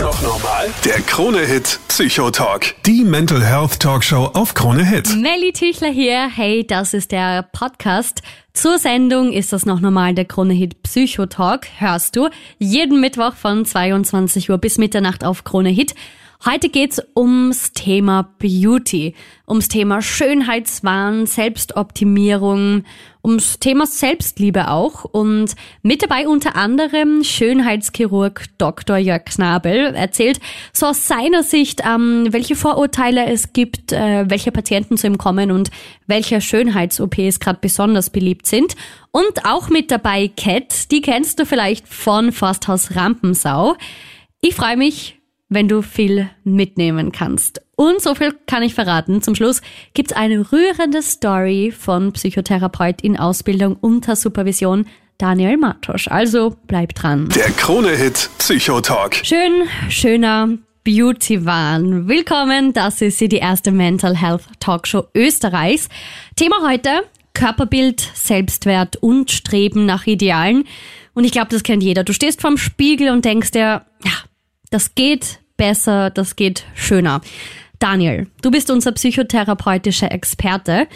noch normal? Der Krone-Hit Psychotalk. Die Mental Health Talkshow auf Krone Hit. Melly Tichler hier. Hey, das ist der Podcast. Zur Sendung ist das noch normal der Krone-Hit Psychotalk. Hörst du jeden Mittwoch von 22 Uhr bis Mitternacht auf Krone Hit. Heute geht's ums Thema Beauty, ums Thema Schönheitswahn, Selbstoptimierung, ums Thema Selbstliebe auch und mit dabei unter anderem Schönheitschirurg Dr. Jörg Knabel erzählt so aus seiner Sicht, ähm, welche Vorurteile es gibt, äh, welche Patienten zu ihm kommen und welche Schönheits-OPs gerade besonders beliebt sind. Und auch mit dabei Cat, die kennst du vielleicht von Forsthaus Rampensau. Ich freue mich, wenn du viel mitnehmen kannst. Und so viel kann ich verraten. Zum Schluss gibt's eine rührende Story von Psychotherapeut in Ausbildung unter Supervision Daniel Matosch. Also bleib dran. Der Krone-Hit Psychotalk. Schön, schöner Beauty-Wahn. Willkommen, das ist sie, die erste Mental Health Talkshow Österreichs. Thema heute, Körperbild, Selbstwert und Streben nach Idealen. Und ich glaube, das kennt jeder. Du stehst vorm Spiegel und denkst dir, ja, das geht besser, das geht schöner. Daniel, du bist unser psychotherapeutischer Experte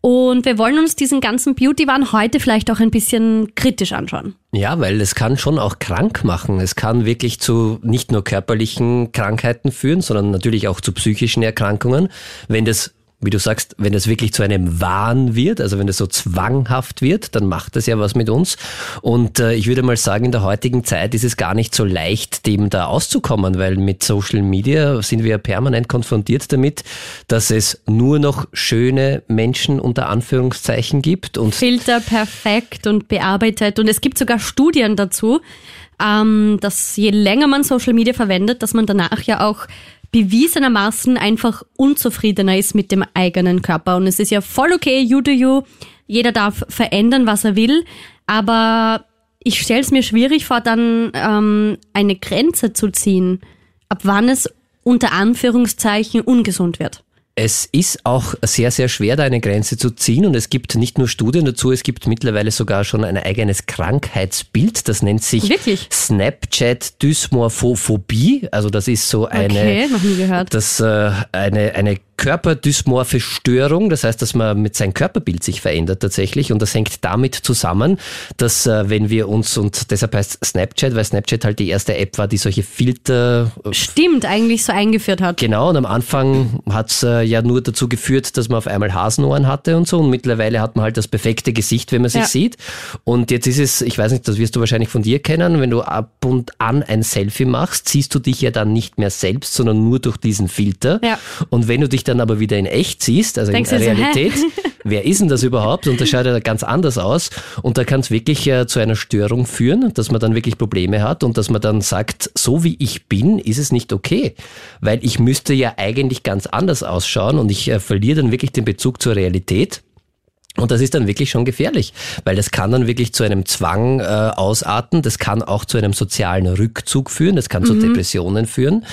und wir wollen uns diesen ganzen Beauty-Wahn heute vielleicht auch ein bisschen kritisch anschauen. Ja, weil es kann schon auch krank machen. Es kann wirklich zu nicht nur körperlichen Krankheiten führen, sondern natürlich auch zu psychischen Erkrankungen, wenn das wie du sagst, wenn es wirklich zu einem Wahn wird, also wenn es so zwanghaft wird, dann macht das ja was mit uns. Und äh, ich würde mal sagen, in der heutigen Zeit ist es gar nicht so leicht, dem da auszukommen, weil mit Social Media sind wir permanent konfrontiert damit, dass es nur noch schöne Menschen unter Anführungszeichen gibt und Filter perfekt und bearbeitet. Und es gibt sogar Studien dazu, ähm, dass je länger man Social Media verwendet, dass man danach ja auch bewiesenermaßen einfach unzufriedener ist mit dem eigenen Körper. Und es ist ja voll okay, you do you. Jeder darf verändern, was er will. Aber ich stelle es mir schwierig vor, dann ähm, eine Grenze zu ziehen, ab wann es unter Anführungszeichen ungesund wird. Es ist auch sehr, sehr schwer, da eine Grenze zu ziehen und es gibt nicht nur Studien dazu, es gibt mittlerweile sogar schon ein eigenes Krankheitsbild, das nennt sich Wirklich? Snapchat Dysmorphophobie. Also das ist so eine, Okay, noch nie gehört. Das, äh, eine, eine körperdysmorphe Störung, das heißt, dass man mit seinem Körperbild sich verändert tatsächlich und das hängt damit zusammen, dass äh, wenn wir uns, und deshalb heißt Snapchat, weil Snapchat halt die erste App war, die solche Filter äh, Stimmt, eigentlich so eingeführt hat. Genau, und am Anfang hat's äh, ja nur dazu geführt, dass man auf einmal Hasenohren hatte und so. Und mittlerweile hat man halt das perfekte Gesicht, wenn man sich Ja. sieht. Und jetzt ist es, ich weiß nicht, das wirst du wahrscheinlich von dir kennen, wenn du ab und an ein Selfie machst, siehst du dich ja dann nicht mehr selbst, sondern nur durch diesen Filter. Ja. Und wenn du dich dann aber wieder in echt siehst, also Denkst in du so? Realität, wer ist denn das überhaupt? Und das schaut ja ganz anders aus. Und da kann es wirklich äh, zu einer Störung führen, dass man dann wirklich Probleme hat und dass man dann sagt, so wie ich bin, ist es nicht okay. Weil ich müsste ja eigentlich ganz anders ausschauen und ich äh, verliere dann wirklich den Bezug zur Realität. Und das ist dann wirklich schon gefährlich, weil das kann dann wirklich zu einem Zwang äh, ausarten, das kann auch zu einem sozialen Rückzug führen, das kann zu Depressionen führen.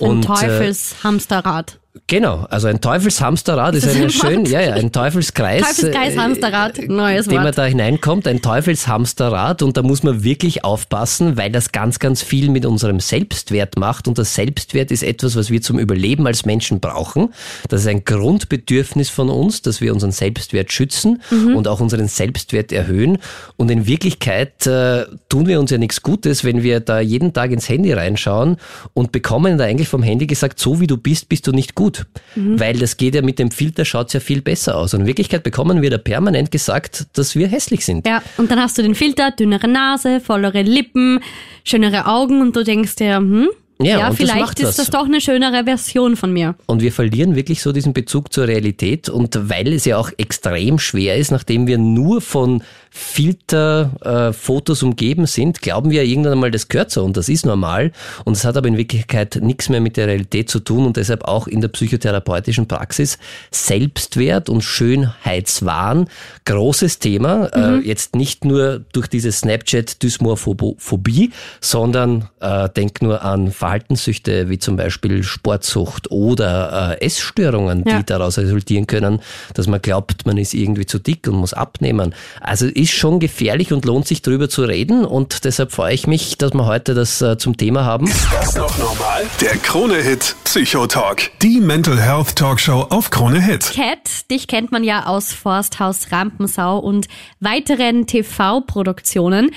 Ein und, äh, Teufelshamsterrad. Genau, also ein Teufelshamsterrad ist, Ist ein schön, Wort? ja, ja, ein Teufelskreis. Teufelskreis, äh, neues in dem man Wort. da hineinkommt, ein Teufelshamsterrad und da muss man wirklich aufpassen, weil das ganz, ganz viel mit unserem Selbstwert macht und das Selbstwert ist etwas, was wir zum Überleben als Menschen brauchen. Das ist ein Grundbedürfnis von uns, dass wir unseren Selbstwert schützen Mhm. und auch unseren Selbstwert erhöhen und in Wirklichkeit äh, tun wir uns ja nichts Gutes, wenn wir da jeden Tag ins Handy reinschauen und bekommen da eigentlich vom Handy gesagt, so wie du bist, bist du nicht gut. Mhm. Weil das geht ja mit dem Filter, schaut's ja viel besser aus. Und in Wirklichkeit bekommen wir da permanent gesagt, dass wir hässlich sind. Ja, und dann hast du den Filter, dünnere Nase, vollere Lippen, schönere Augen und du denkst dir, hm, Ja, ja, das vielleicht macht ist das doch eine schönere Version von mir. Und wir verlieren wirklich so diesen Bezug zur Realität. Und weil es ja auch extrem schwer ist, nachdem wir nur von Filterfotos umgeben sind, glauben wir irgendwann einmal, das gehört so und das ist normal. Und es hat aber in Wirklichkeit nichts mehr mit der Realität zu tun und deshalb auch in der psychotherapeutischen Praxis Selbstwert und Schönheitswahn großes Thema. Äh, jetzt nicht nur durch diese Snapchat-Dysmorphobie, sondern äh, denk nur an Verhaltenssüchte wie zum Beispiel Sportsucht oder äh, Essstörungen, Ja. die daraus resultieren können, dass man glaubt, man ist irgendwie zu dick und muss abnehmen. Also ist ist schon gefährlich und lohnt sich drüber zu reden und deshalb freue ich mich, dass wir heute das äh, zum Thema haben. Ist das noch normal? Der Krone-Hit Psychotalk. Die Mental Health Talkshow auf Krone Hit. Cat, dich kennt man ja aus Forsthaus Rampensau und weiteren TV-Produktionen.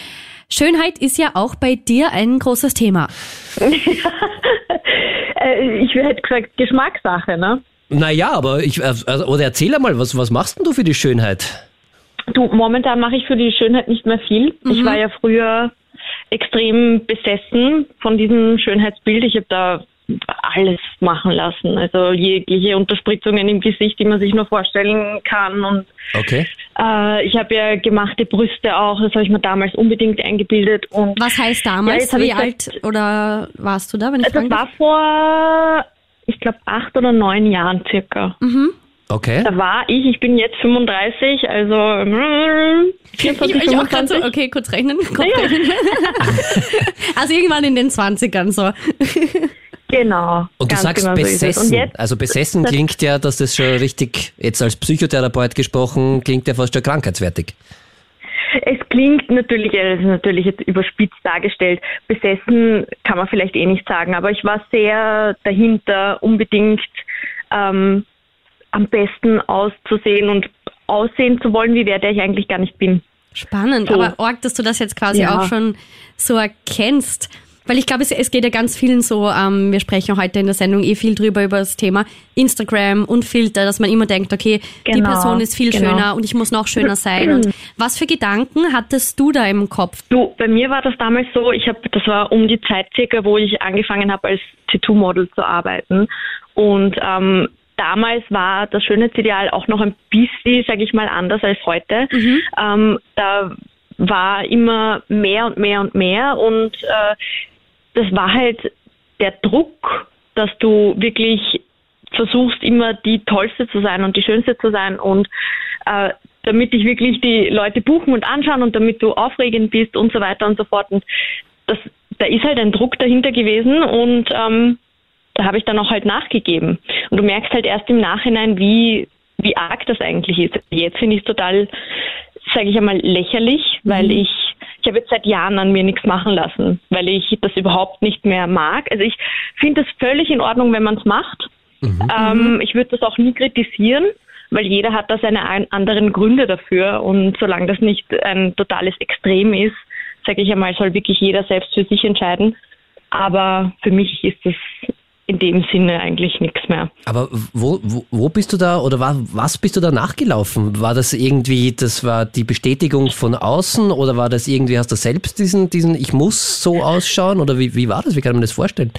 Schönheit ist ja auch bei dir ein großes Thema. Äh, ich hätte gesagt Geschmackssache, ne? Naja, aber ich, äh, also, oder erzähl einmal, was, was machst denn du für die Schönheit? Du, momentan mache ich für die Schönheit nicht mehr viel. Ich war ja früher extrem besessen von diesem Schönheitsbild. Ich habe da alles machen lassen. Also jegliche Unterspritzungen im Gesicht, die man sich nur vorstellen kann. Und Okay. äh, ich habe ja gemachte Brüste auch. Das habe ich mir damals unbedingt eingebildet. Und Was heißt Ja, damals? jetzt hab Wie ich alt oder warst du da, wenn ich Also das fragen darf? war vor, ich glaube, acht oder neun Jahren circa. Okay. Da war ich, ich bin jetzt 35, also mm, 24, Ich, ich auch grad 25. so, okay, kurz rechnen. Kurz rechnen. also irgendwann in den 20ern so. Genau. Und du sagst genau so es. besessen. Und jetzt, also besessen klingt ja, dass das schon richtig, jetzt als Psychotherapeut gesprochen, klingt ja fast schon krankheitswertig. es klingt natürlich, das ist natürlich jetzt überspitzt dargestellt. Besessen kann man vielleicht eh nicht sagen, aber ich war sehr dahinter, unbedingt ähm, am besten auszusehen und aussehen zu wollen, wie wer der ich eigentlich gar nicht bin. Spannend, So. aber arg, dass du das jetzt quasi Ja. auch schon so erkennst. Weil ich glaube, es, es geht ja ganz vielen so, ähm, wir sprechen heute in der Sendung eh viel drüber, über das Thema Instagram und Filter, dass man immer denkt, okay, die Genau, Person ist viel genau. schöner und ich muss noch schöner sein. Und was für Gedanken hattest du da im Kopf? Du, bei mir war das damals so, ich habe, das war um die Zeit circa, wo ich angefangen habe als Tattoo-Model zu arbeiten. Und ähm, damals war das Schönheitsideal auch noch ein bisschen, sage ich mal, anders als heute. Ähm, da war immer mehr und mehr und mehr und äh, das war halt der Druck, dass du wirklich versuchst, immer die Tollste zu sein und die Schönste zu sein und äh, damit dich wirklich die Leute buchen und anschauen und damit du aufregend bist und so weiter und so fort. Und das, da ist halt ein Druck dahinter gewesen und ähm, da habe ich dann auch halt nachgegeben. Und du merkst halt erst im Nachhinein, wie, wie arg das eigentlich ist. Jetzt finde ich es total, sage ich einmal, lächerlich, weil ich, ich habe jetzt seit Jahren an mir nichts machen lassen, weil ich das überhaupt nicht mehr mag. Also ich finde es völlig in Ordnung, wenn man es macht. Ähm, ich würde das auch nie kritisieren, weil jeder hat da seine ein- anderen Gründe dafür. Und solange das nicht ein totales Extrem ist, sage ich einmal, soll wirklich jeder selbst für sich entscheiden. Aber für mich ist das in dem Sinne eigentlich nichts mehr. Aber wo, wo, wo bist du da oder war, was bist du da nachgelaufen? War das irgendwie, das war die Bestätigung von außen oder war das irgendwie, hast du selbst diesen, diesen ich muss so ausschauen oder wie, wie war das? Wie kann man das vorstellen?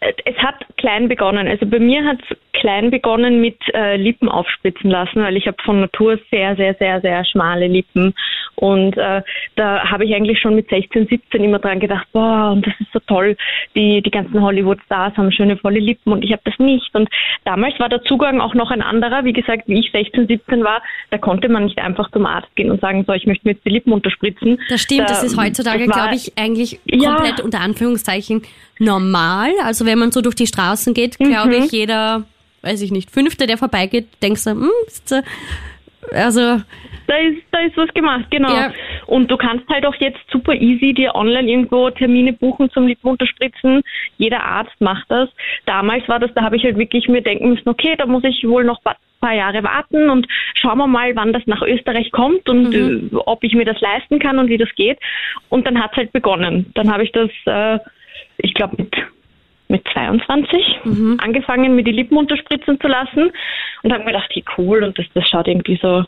Es hat klein begonnen. Also bei mir hat es klein begonnen mit äh, Lippen aufspritzen lassen, weil ich habe von Natur sehr, sehr, sehr, sehr schmale Lippen. Und äh, da habe ich eigentlich schon mit 16, 17 immer dran gedacht, boah, und das ist so toll. Die, die ganzen Hollywood-Stars haben schöne, volle Lippen und ich habe das nicht. Und damals war der Zugang auch noch ein anderer. Wie gesagt, wie ich 16, 17 war, da konnte man nicht einfach zum Arzt gehen und sagen, so, ich möchte mir jetzt die Lippen unterspritzen. Das stimmt, Da- das ist heutzutage, glaube ich, eigentlich Ja. komplett unter Anführungszeichen normal. Also wenn man so durch die Straßen geht, glaube Mhm. ich, jeder, weiß ich nicht, Fünfte, der vorbeigeht, denkt so, hm, ist, äh, also Da ist, da ist was gemacht, genau. Ja. Und du kannst halt auch jetzt super easy dir online irgendwo Termine buchen zum Lippenunterspritzen. Jeder Arzt macht das. Damals war das, da habe ich halt wirklich mir denken müssen, okay, da muss ich wohl noch ein paar Jahre warten und schauen wir mal, wann das nach Österreich kommt und äh, ob ich mir das leisten kann und wie das geht. Und dann hat es halt begonnen. Dann habe ich das, äh, ich glaube, mit mit 22 angefangen, mir die Lippen unterspritzen zu lassen und habe mir gedacht, hey, cool und das, das schaut irgendwie so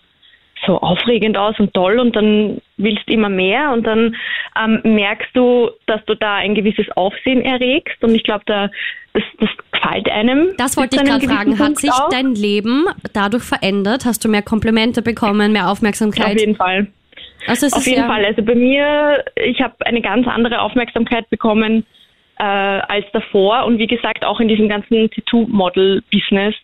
so aufregend aus und toll und dann willst du immer mehr und dann ähm, merkst du, dass du da ein gewisses Aufsehen erregst und ich glaube, da das, das gefällt einem. das wollte ich gerade fragen. gewissen Hat Punkt sich auch. dein Leben dadurch verändert? Hast du mehr Komplimente bekommen, mehr Auf Aufmerksamkeit? jeden Fall. Also Auf jeden ja, Fall. Also bei mir, ich habe eine ganz andere Aufmerksamkeit bekommen äh, als davor und wie gesagt auch in diesem ganzen Tattoo-Model-Business.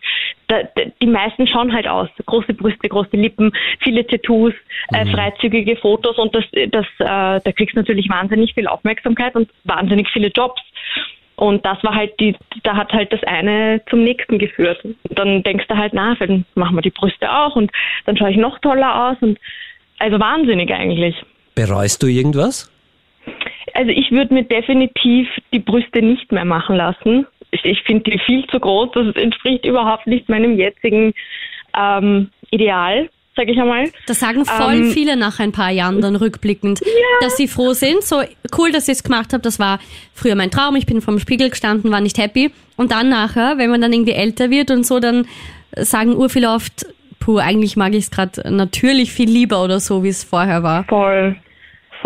Die meisten schauen halt aus. Große Brüste, große Lippen, viele Tattoos, äh, freizügige Fotos und das, das, äh, da kriegst du natürlich wahnsinnig viel Aufmerksamkeit und wahnsinnig viele Jobs. Und das war halt die, da hat halt das eine zum nächsten geführt. Und dann denkst du halt, na, dann machen wir die Brüste auch und dann schaue ich noch toller aus und Also wahnsinnig eigentlich. Bereust du irgendwas? Also ich würde mir definitiv die Brüste nicht mehr machen lassen. Ich, ich finde die viel zu groß. Das entspricht überhaupt nicht meinem jetzigen ähm, Ideal, sage ich einmal. Das sagen voll Ähm, viele nach ein paar Jahren dann rückblickend, dass sie froh sind. So cool, dass ich es gemacht habe. Das war früher mein Traum. Ich bin vom Spiegel gestanden, war nicht happy. Und dann nachher, wenn man dann irgendwie älter wird und so, dann sagen ur viele oft, puh, eigentlich mag ich es gerade natürlich viel lieber oder so, wie es vorher war. Voll,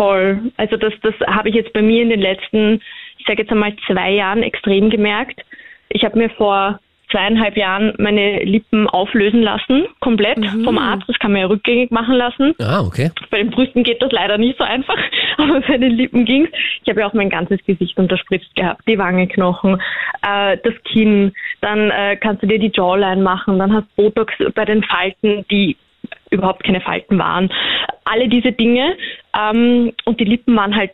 voll. Also das, das habe ich jetzt bei mir in den letzten, ich sage jetzt einmal zwei Jahren extrem gemerkt. Ich habe mir vor zweieinhalb Jahren meine Lippen auflösen lassen, komplett vom Arzt. Das kann man ja rückgängig machen lassen. Ah, okay. Bei den Brüsten geht das leider nicht so einfach, aber bei den Lippen ging's. Ich habe ja auch mein ganzes Gesicht unterspritzt gehabt, die Wangenknochen, äh, das Kinn, dann äh, kannst du dir die Jawline machen, dann hast Botox bei den Falten, die überhaupt keine Falten waren. Alle diese Dinge ähm, und die Lippen waren halt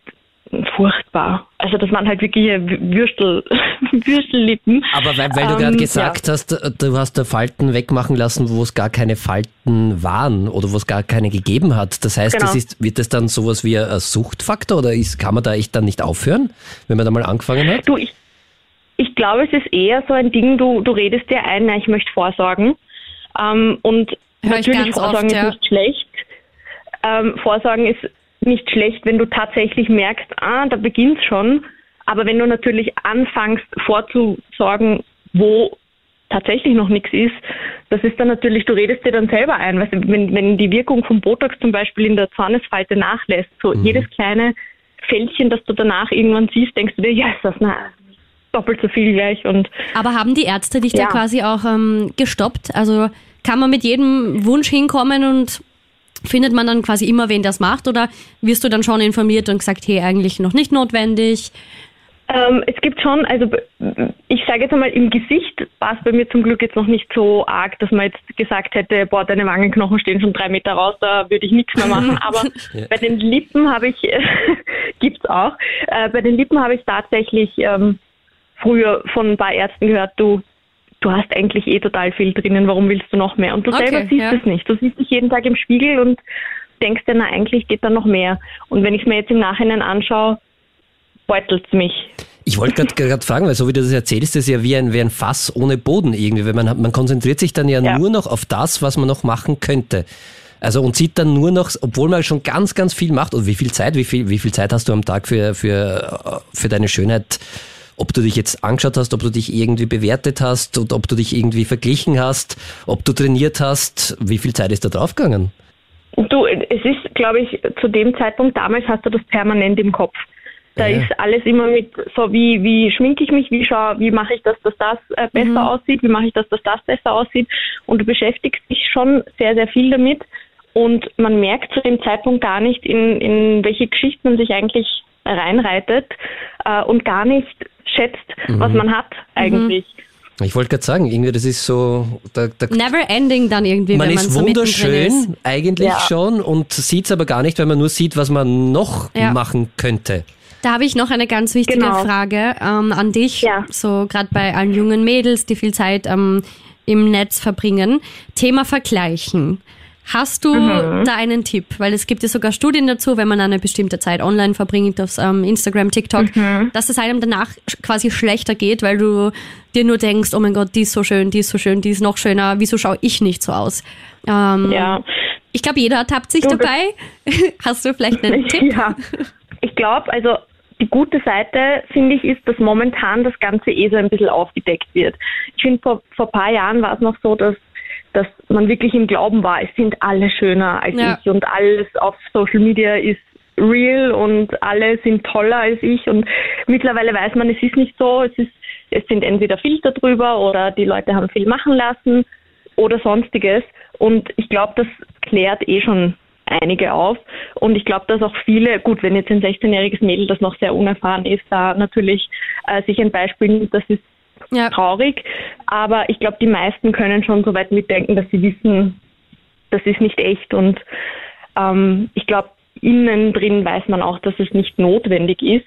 furchtbar. Also das waren halt wirklich Würstel, Würstellippen. Aber weil, weil du Ähm, gerade gesagt hast, äh, du hast da Falten wegmachen lassen, wo es gar keine Falten waren oder wo es gar keine gegeben hat. Das heißt, Genau. das ist, wird das dann sowas wie ein Suchtfaktor oder ist, kann man da echt dann nicht aufhören, wenn man da mal angefangen hat? Du, ich, ich glaube, es ist eher so ein Ding, du, du redest dir ein, na, ich möchte vorsorgen. Ähm, und Hör ich natürlich, ganz Vorsorgen oft, ist ja. nicht schlecht. Ähm, Vorsorgen ist nicht schlecht, wenn du tatsächlich merkst, ah, da beginnt's schon. Aber wenn du natürlich anfängst vorzusorgen, wo tatsächlich noch nichts ist, das ist dann natürlich, du redest dir dann selber ein. Weißt du, wenn, wenn die Wirkung von Botox zum Beispiel in der Zornesfalte nachlässt, so jedes kleine Fältchen, das du danach irgendwann siehst, denkst du dir, ja, ist das na, doppelt so viel gleich und Aber haben die Ärzte dich da Ja. quasi auch ähm, gestoppt? Also kann man mit jedem Wunsch hinkommen und findet man dann quasi immer, wen das macht? Oder wirst du dann schon informiert und gesagt, hey, eigentlich noch nicht notwendig? Ähm, es gibt schon, also ich sage jetzt einmal, im Gesicht war es bei mir zum Glück jetzt noch nicht so arg, dass man jetzt gesagt hätte, boah, deine Wangenknochen stehen schon drei Meter raus, da würde ich nichts mehr machen. Aber bei den Lippen habe ich, gibt's auch, äh, bei den Lippen habe ich tatsächlich ähm, früher von ein paar Ärzten gehört, du, du hast eigentlich eh total viel drinnen, warum willst du noch mehr? Und du Okay, selber siehst ja. es nicht. Du siehst dich jeden Tag im Spiegel und denkst dir, na eigentlich geht da noch mehr. Und wenn ich es mir jetzt im Nachhinein anschaue, beutelt's mich. Ich wollte gerade fragen, weil so wie du das erzählst, ist es ja wie ein, wie ein Fass ohne Boden irgendwie, weil man, man konzentriert sich dann ja, Ja. nur noch auf das, was man noch machen könnte. Also und sieht dann nur noch, obwohl man schon ganz, ganz viel macht, und wie viel Zeit, wie viel, wie viel Zeit hast du am Tag für, für, für deine Schönheit, ob du dich jetzt angeschaut hast, ob du dich irgendwie bewertet hast und ob du dich irgendwie verglichen hast, ob du trainiert hast, wie viel Zeit ist da draufgegangen? Du, es ist, glaube ich, zu dem Zeitpunkt damals hast du das permanent im Kopf. Da Ja. ist alles immer mit so wie wie schminke ich mich, wie schau, wie mache ich das, dass das äh, besser aussieht, wie mache ich das, dass das besser aussieht und du beschäftigst dich schon sehr sehr viel damit und man merkt zu dem Zeitpunkt gar nicht in in welche Geschichte man sich eigentlich reinreitet äh, und gar nicht schätzt, was man hat eigentlich. Ich wollte gerade sagen, irgendwie das ist so, da, da Never ending dann irgendwie, man wenn man ist so wunderschön, ist. eigentlich Ja. schon, und sieht es aber gar nicht, weil man nur sieht, was man noch Ja. machen könnte. Da habe ich noch eine ganz wichtige Genau. Frage ähm, an dich, Ja. so gerade bei allen jungen Mädels, die viel Zeit ähm, im Netz verbringen. Thema Vergleichen. Hast du Mhm. da einen Tipp? Weil es gibt ja sogar Studien dazu, wenn man eine bestimmte Zeit online verbringt, auf ähm, Instagram, TikTok, Mhm. dass es einem danach quasi schlechter geht, weil du dir nur denkst, oh mein Gott, die ist so schön, die ist so schön, die ist noch schöner, wieso schaue ich nicht so aus? Ähm, Ja. Ich glaube, jeder ertappt sich Du, dabei. Hast du vielleicht einen Tipp? Ja, ich glaube, also die gute Seite, finde ich, ist, dass momentan das Ganze eh so ein bisschen aufgedeckt wird. Ich finde, vor, vor ein paar Jahren war es noch so, dass, dass man wirklich im Glauben war, es sind alle schöner als Ja. ich und alles auf Social Media ist real und alle sind toller als ich und mittlerweile weiß man, es ist nicht so, es ist es sind entweder Filter drüber oder die Leute haben viel machen lassen oder sonstiges. Und ich glaube, das klärt eh schon einige auf. Und ich glaube, dass auch viele, gut, wenn jetzt ein 16-jähriges Mädel, das noch sehr unerfahren ist, da natürlich äh, sich ein Beispiel nimmt, das ist Ja. traurig. Aber ich glaube, die meisten können schon so weit mitdenken, dass sie wissen, das ist nicht echt. Und ähm, ich glaube, innen drin weiß man auch, dass es nicht notwendig ist.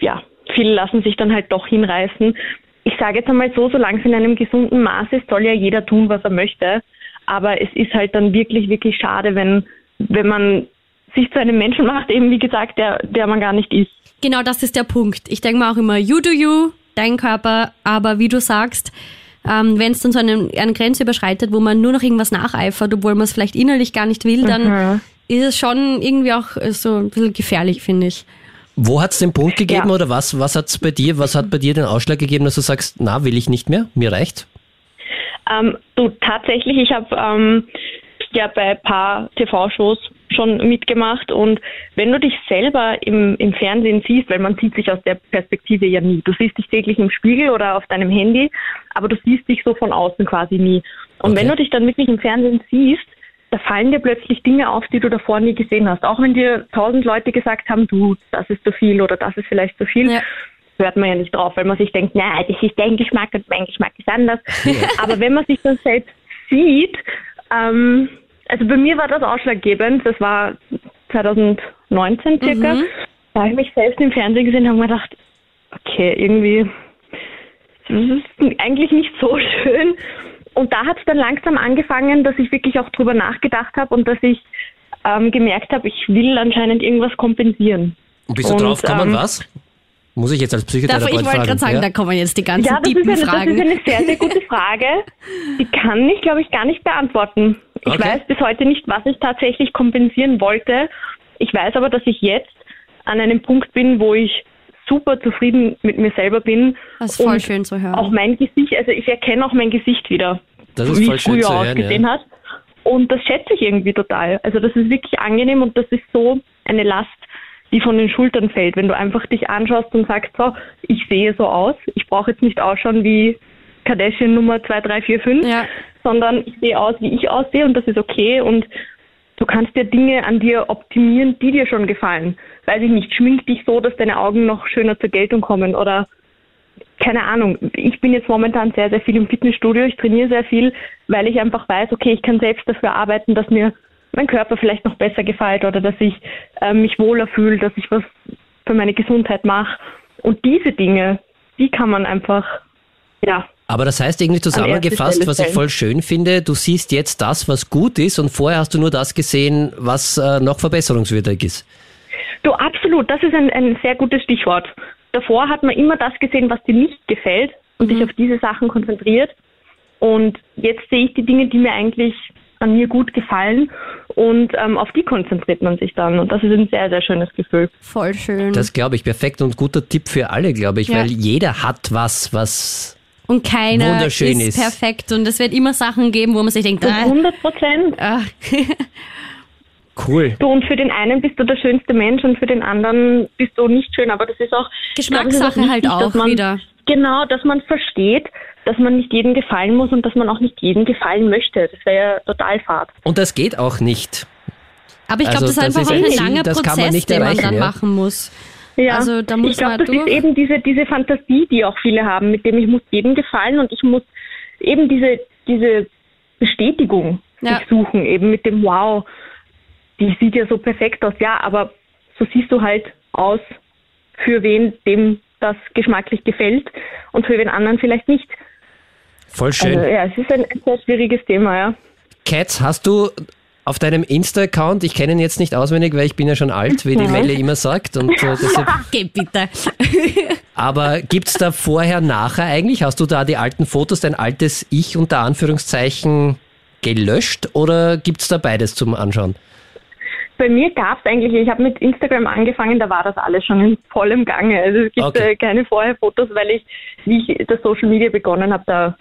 Ja, viele lassen sich dann halt doch hinreißen. Ich sage jetzt einmal so, solange es in einem gesunden Maß ist, soll ja jeder tun, was er möchte. Aber es ist halt dann wirklich, wirklich schade, wenn wenn man sich zu einem Menschen macht, eben wie gesagt, der, der man gar nicht ist. Genau, das ist der Punkt. Ich denke mir auch immer, you do you, dein Körper, aber wie du sagst, ähm, wenn es dann so eine, eine Grenze überschreitet, wo man nur noch irgendwas nacheifert, obwohl man es vielleicht innerlich gar nicht will, dann Mhm. ist es schon irgendwie auch äh, so ein bisschen gefährlich, finde ich. Wo hat es den Punkt gegeben Ja. oder was, was hat's bei dir, was hat bei dir den Ausschlag gegeben, dass du sagst, na, will ich nicht mehr, mir reicht? Ähm, du, tatsächlich, ich habe ähm, ja bei ein paar TV-Shows schon mitgemacht und wenn du dich selber im, im Fernsehen siehst, weil man sieht sich aus der Perspektive ja nie. Du siehst dich täglich im Spiegel oder auf deinem Handy, aber du siehst dich so von außen quasi nie. Und Okay. wenn du dich dann wirklich im Fernsehen siehst, da fallen dir plötzlich Dinge auf, die du davor nie gesehen hast. Auch wenn dir tausend Leute gesagt haben, du, das ist zu viel oder das ist vielleicht zu viel, Ja. hört man ja nicht drauf, weil man sich denkt, na, das ist dein Geschmack und mein Geschmack ist anders. Aber wenn man sich das selbst sieht, ähm, also bei mir war das ausschlaggebend, das war 2019 circa, Mhm. da habe ich mich selbst im Fernsehen gesehen und habe mir gedacht, okay, irgendwie, das ist eigentlich nicht so schön. Und da hat es dann langsam angefangen, dass ich wirklich auch drüber nachgedacht habe und dass ich ähm, gemerkt habe, ich will anscheinend irgendwas kompensieren. Und bist du Und, drauf gekommen, ähm, was? Muss ich jetzt als Psychotherapeut ich wollte fragen? gerade sagen, ja? da kommen jetzt die ganzen Ja, das ist, eine, das ist Fragen. eine sehr, sehr gute Frage. Die kann ich, glaube ich, gar nicht beantworten. Ich Okay. weiß bis heute nicht, was ich tatsächlich kompensieren wollte. Ich weiß aber, dass ich jetzt an einem Punkt bin, wo ich super zufrieden mit mir selber bin. Das ist voll und schön zu hören. Auch mein Gesicht, also ich erkenne auch mein Gesicht wieder, Das ist wie voll es schön früher zu hören, ausgesehen ja. hat. Und das schätze ich irgendwie total. Also das ist wirklich angenehm und das ist so eine Last, die von den Schultern fällt, wenn du einfach dich anschaust und sagst, so, ich sehe so aus, ich brauche jetzt nicht ausschauen wie Kardashian Nummer 2, 3, 4, 5, Ja. Sondern ich sehe aus, wie ich aussehe und das ist okay und du kannst dir Dinge an dir optimieren, die dir schon gefallen. Weiß ich nicht, schmink dich so, dass deine Augen noch schöner zur Geltung kommen oder keine Ahnung. Ich bin jetzt momentan sehr, sehr viel im Fitnessstudio. Ich trainiere sehr viel, weil ich einfach weiß, okay, ich kann selbst dafür arbeiten, dass mir mein Körper vielleicht noch besser gefällt oder dass ich äh, mich wohler fühle, dass ich was für meine Gesundheit mache. Und diese Dinge, die kann man einfach, ja, Aber das heißt irgendwie zusammengefasst, was ich voll schön finde, du siehst jetzt das, was gut ist und vorher hast du nur das gesehen, was äh, noch verbesserungswürdig ist. Du, absolut, das ist ein, ein sehr gutes Stichwort. Davor hat man immer das gesehen, was dir nicht gefällt und sich auf diese Sachen konzentriert. Und jetzt sehe ich die Dinge, die mir eigentlich an mir gut gefallen und ähm, auf die konzentriert man sich dann. Und das ist ein sehr, sehr schönes Gefühl. Voll schön. Das glaube ich, perfekt und guter Tipp für alle, glaube ich, Ja. weil jeder hat was, was und keiner wunderschön ist, ist. perfekt und es wird immer Sachen geben, wo man sich denkt, ah, 100 Prozent. ah, cool. Du, und für den einen bist du der schönste Mensch und für den anderen bist du nicht schön. Aber das ist auch Geschmackssache halt auch man, wieder. Genau, dass man versteht, dass man nicht jedem gefallen muss und dass man auch nicht jedem gefallen möchte. Das wäre ja total fad. Und das geht auch nicht. Aber ich glaube, Also, das ist das einfach ist auch ein langer das kann man Prozess, nicht den man dann ja. machen muss. Ja, Also, da muss ich glaube, das durch. ist eben diese, diese Fantasie, die auch viele haben, mit dem ich muss jedem gefallen und ich muss eben diese, diese Bestätigung Ja. sich suchen, eben mit dem Wow, die sieht ja so perfekt aus, ja, aber so siehst du halt aus, für wen dem das geschmacklich gefällt und für wen anderen vielleicht nicht. Voll schön. Also ja, es ist ein, ein sehr schwieriges Thema, ja. Katz, hast du auf deinem Insta-Account, ich kenne ihn jetzt nicht auswendig, weil ich bin ja schon alt, wie die Ja. Melle immer sagt. Und, äh, deshalb, Geh bitte. aber gibt's da vorher, nachher eigentlich? Hast du da die alten Fotos, dein altes Ich unter Anführungszeichen gelöscht oder gibt's da beides zum Anschauen? Bei mir gab es eigentlich, ich habe mit Instagram angefangen, da war das alles schon in vollem Gange. Also es gibt Okay. äh, keine Vorher-Fotos, weil ich, wie ich das Social Media begonnen habe, da,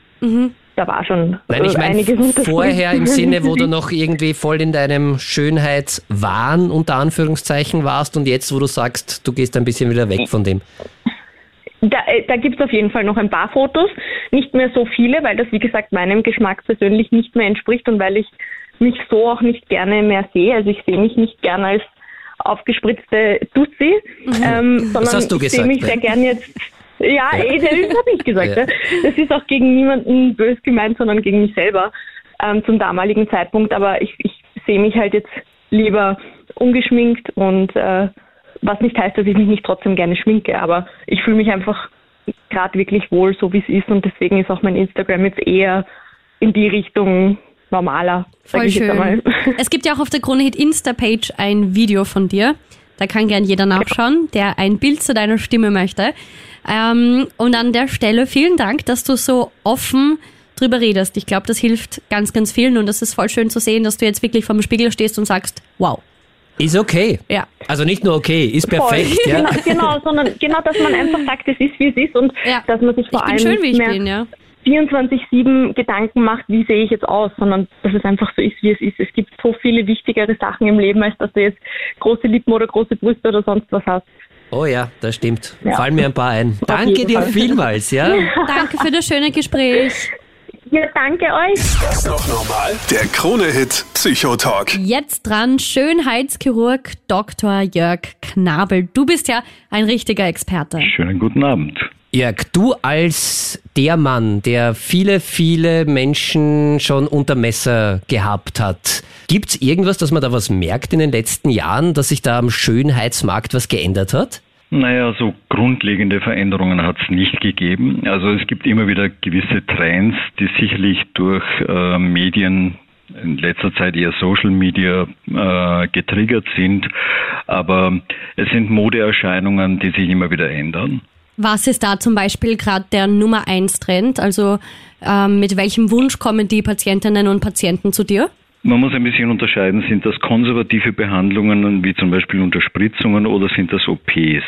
da war schon Nein, ich meine einiges vorher im Sinne, wo du noch irgendwie voll in deinem Schönheitswahn unter Anführungszeichen warst und jetzt, wo du sagst, du gehst ein bisschen wieder weg von dem. Da, äh, da gibt es auf jeden Fall noch ein paar Fotos, nicht mehr so viele, weil das, wie gesagt, meinem Geschmack persönlich nicht mehr entspricht und weil ich mich so auch nicht gerne mehr sehe. Also ich sehe mich nicht gerne als aufgespritzte Tussi, ähm, sondern Mhm. hast du ich sehe mich ne? sehr gerne jetzt ja, eh, das habe ich gesagt. Ja. Ja. Das ist auch gegen niemanden bös gemeint, sondern gegen mich selber ähm, zum damaligen Zeitpunkt. Aber ich, ich sehe mich halt jetzt lieber ungeschminkt und äh, was nicht heißt, dass ich mich nicht trotzdem gerne schminke. Aber ich fühle mich einfach gerade wirklich wohl, so wie es ist. Und deswegen ist auch mein Instagram jetzt eher in die Richtung normaler, Voll ich jetzt einmal. schön. Es gibt ja auch auf der Krone Hit Insta-Page ein Video von dir. Da kann gern jeder nachschauen, der ein Bild zu deiner Stimme möchte. Ähm, und an der Stelle vielen Dank, dass du so offen drüber redest. Ich glaube, das hilft ganz, ganz vielen und das ist voll schön zu sehen, dass du jetzt wirklich vorm Spiegel stehst und sagst, wow. Ist okay. Ja. Also nicht nur okay, ist perfekt. Voll. Ja. Genau, genau, sondern genau, dass man einfach sagt, es ist, wie es ist und Ja. dass man sich vor Ich bin allem schön, wie ich mehr bin, ja. 24-7 Gedanken macht, wie sehe ich jetzt aus, sondern dass es einfach so ist, wie es ist. Es gibt so viele wichtigere Sachen im Leben, als dass du jetzt große Lippen oder große Brüste oder sonst was hast. Oh ja, das stimmt. Ja. Fallen mir ein paar ein. Danke dir Fall. vielmals, ja. Danke für das schöne Gespräch. Ja, danke euch. Das noch normal? Der Krone-Hit Psychotalk. Jetzt dran Schönheitschirurg Dr. Jörg Knabel. Du bist ja ein richtiger Experte. Schönen guten Abend. Jörg, du als der Mann, der viele, viele Menschen schon unter Messer gehabt hat, gibt's irgendwas, dass man da was merkt in den letzten Jahren, dass sich da am Schönheitsmarkt was geändert hat? Naja, so grundlegende Veränderungen hat es nicht gegeben. Also es gibt immer wieder gewisse Trends, die sicherlich durch äh, Medien in letzter Zeit eher Social Media äh, getriggert sind, aber es sind Modeerscheinungen, die sich immer wieder ändern. Was ist da zum Beispiel gerade der Nummer eins Trend? Also ähm, mit welchem Wunsch kommen die Patientinnen und Patienten zu dir? Man muss ein bisschen unterscheiden, sind das konservative Behandlungen wie zum Beispiel Unterspritzungen oder sind das OPs?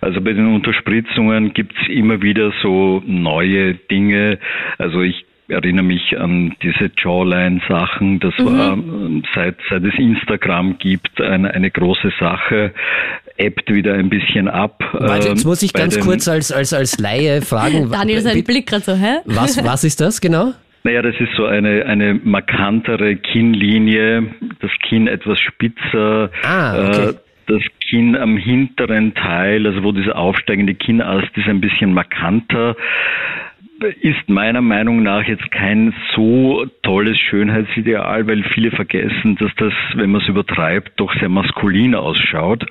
Also bei den Unterspritzungen gibt es immer wieder so neue Dinge. Also ich erinnere mich an diese Jawline-Sachen. Das war ähm, seit, seit es Instagram gibt eine, eine große Sache. Ebbt wieder ein bisschen ab. Warte, jetzt Ähm, muss ich ganz kurz als, als, als Laie fragen. Daniel, sein Blick gerade so, hä? Was, was ist das genau? Naja, das ist so eine, eine markantere Kinnlinie, das Kinn etwas spitzer, Ah, okay. äh, das Kinn am hinteren Teil, also wo dieser aufsteigende Kinnast ist, ein bisschen markanter. Ist meiner Meinung nach jetzt kein so tolles Schönheitsideal, weil viele vergessen, dass das, wenn man es übertreibt, doch sehr maskulin ausschaut.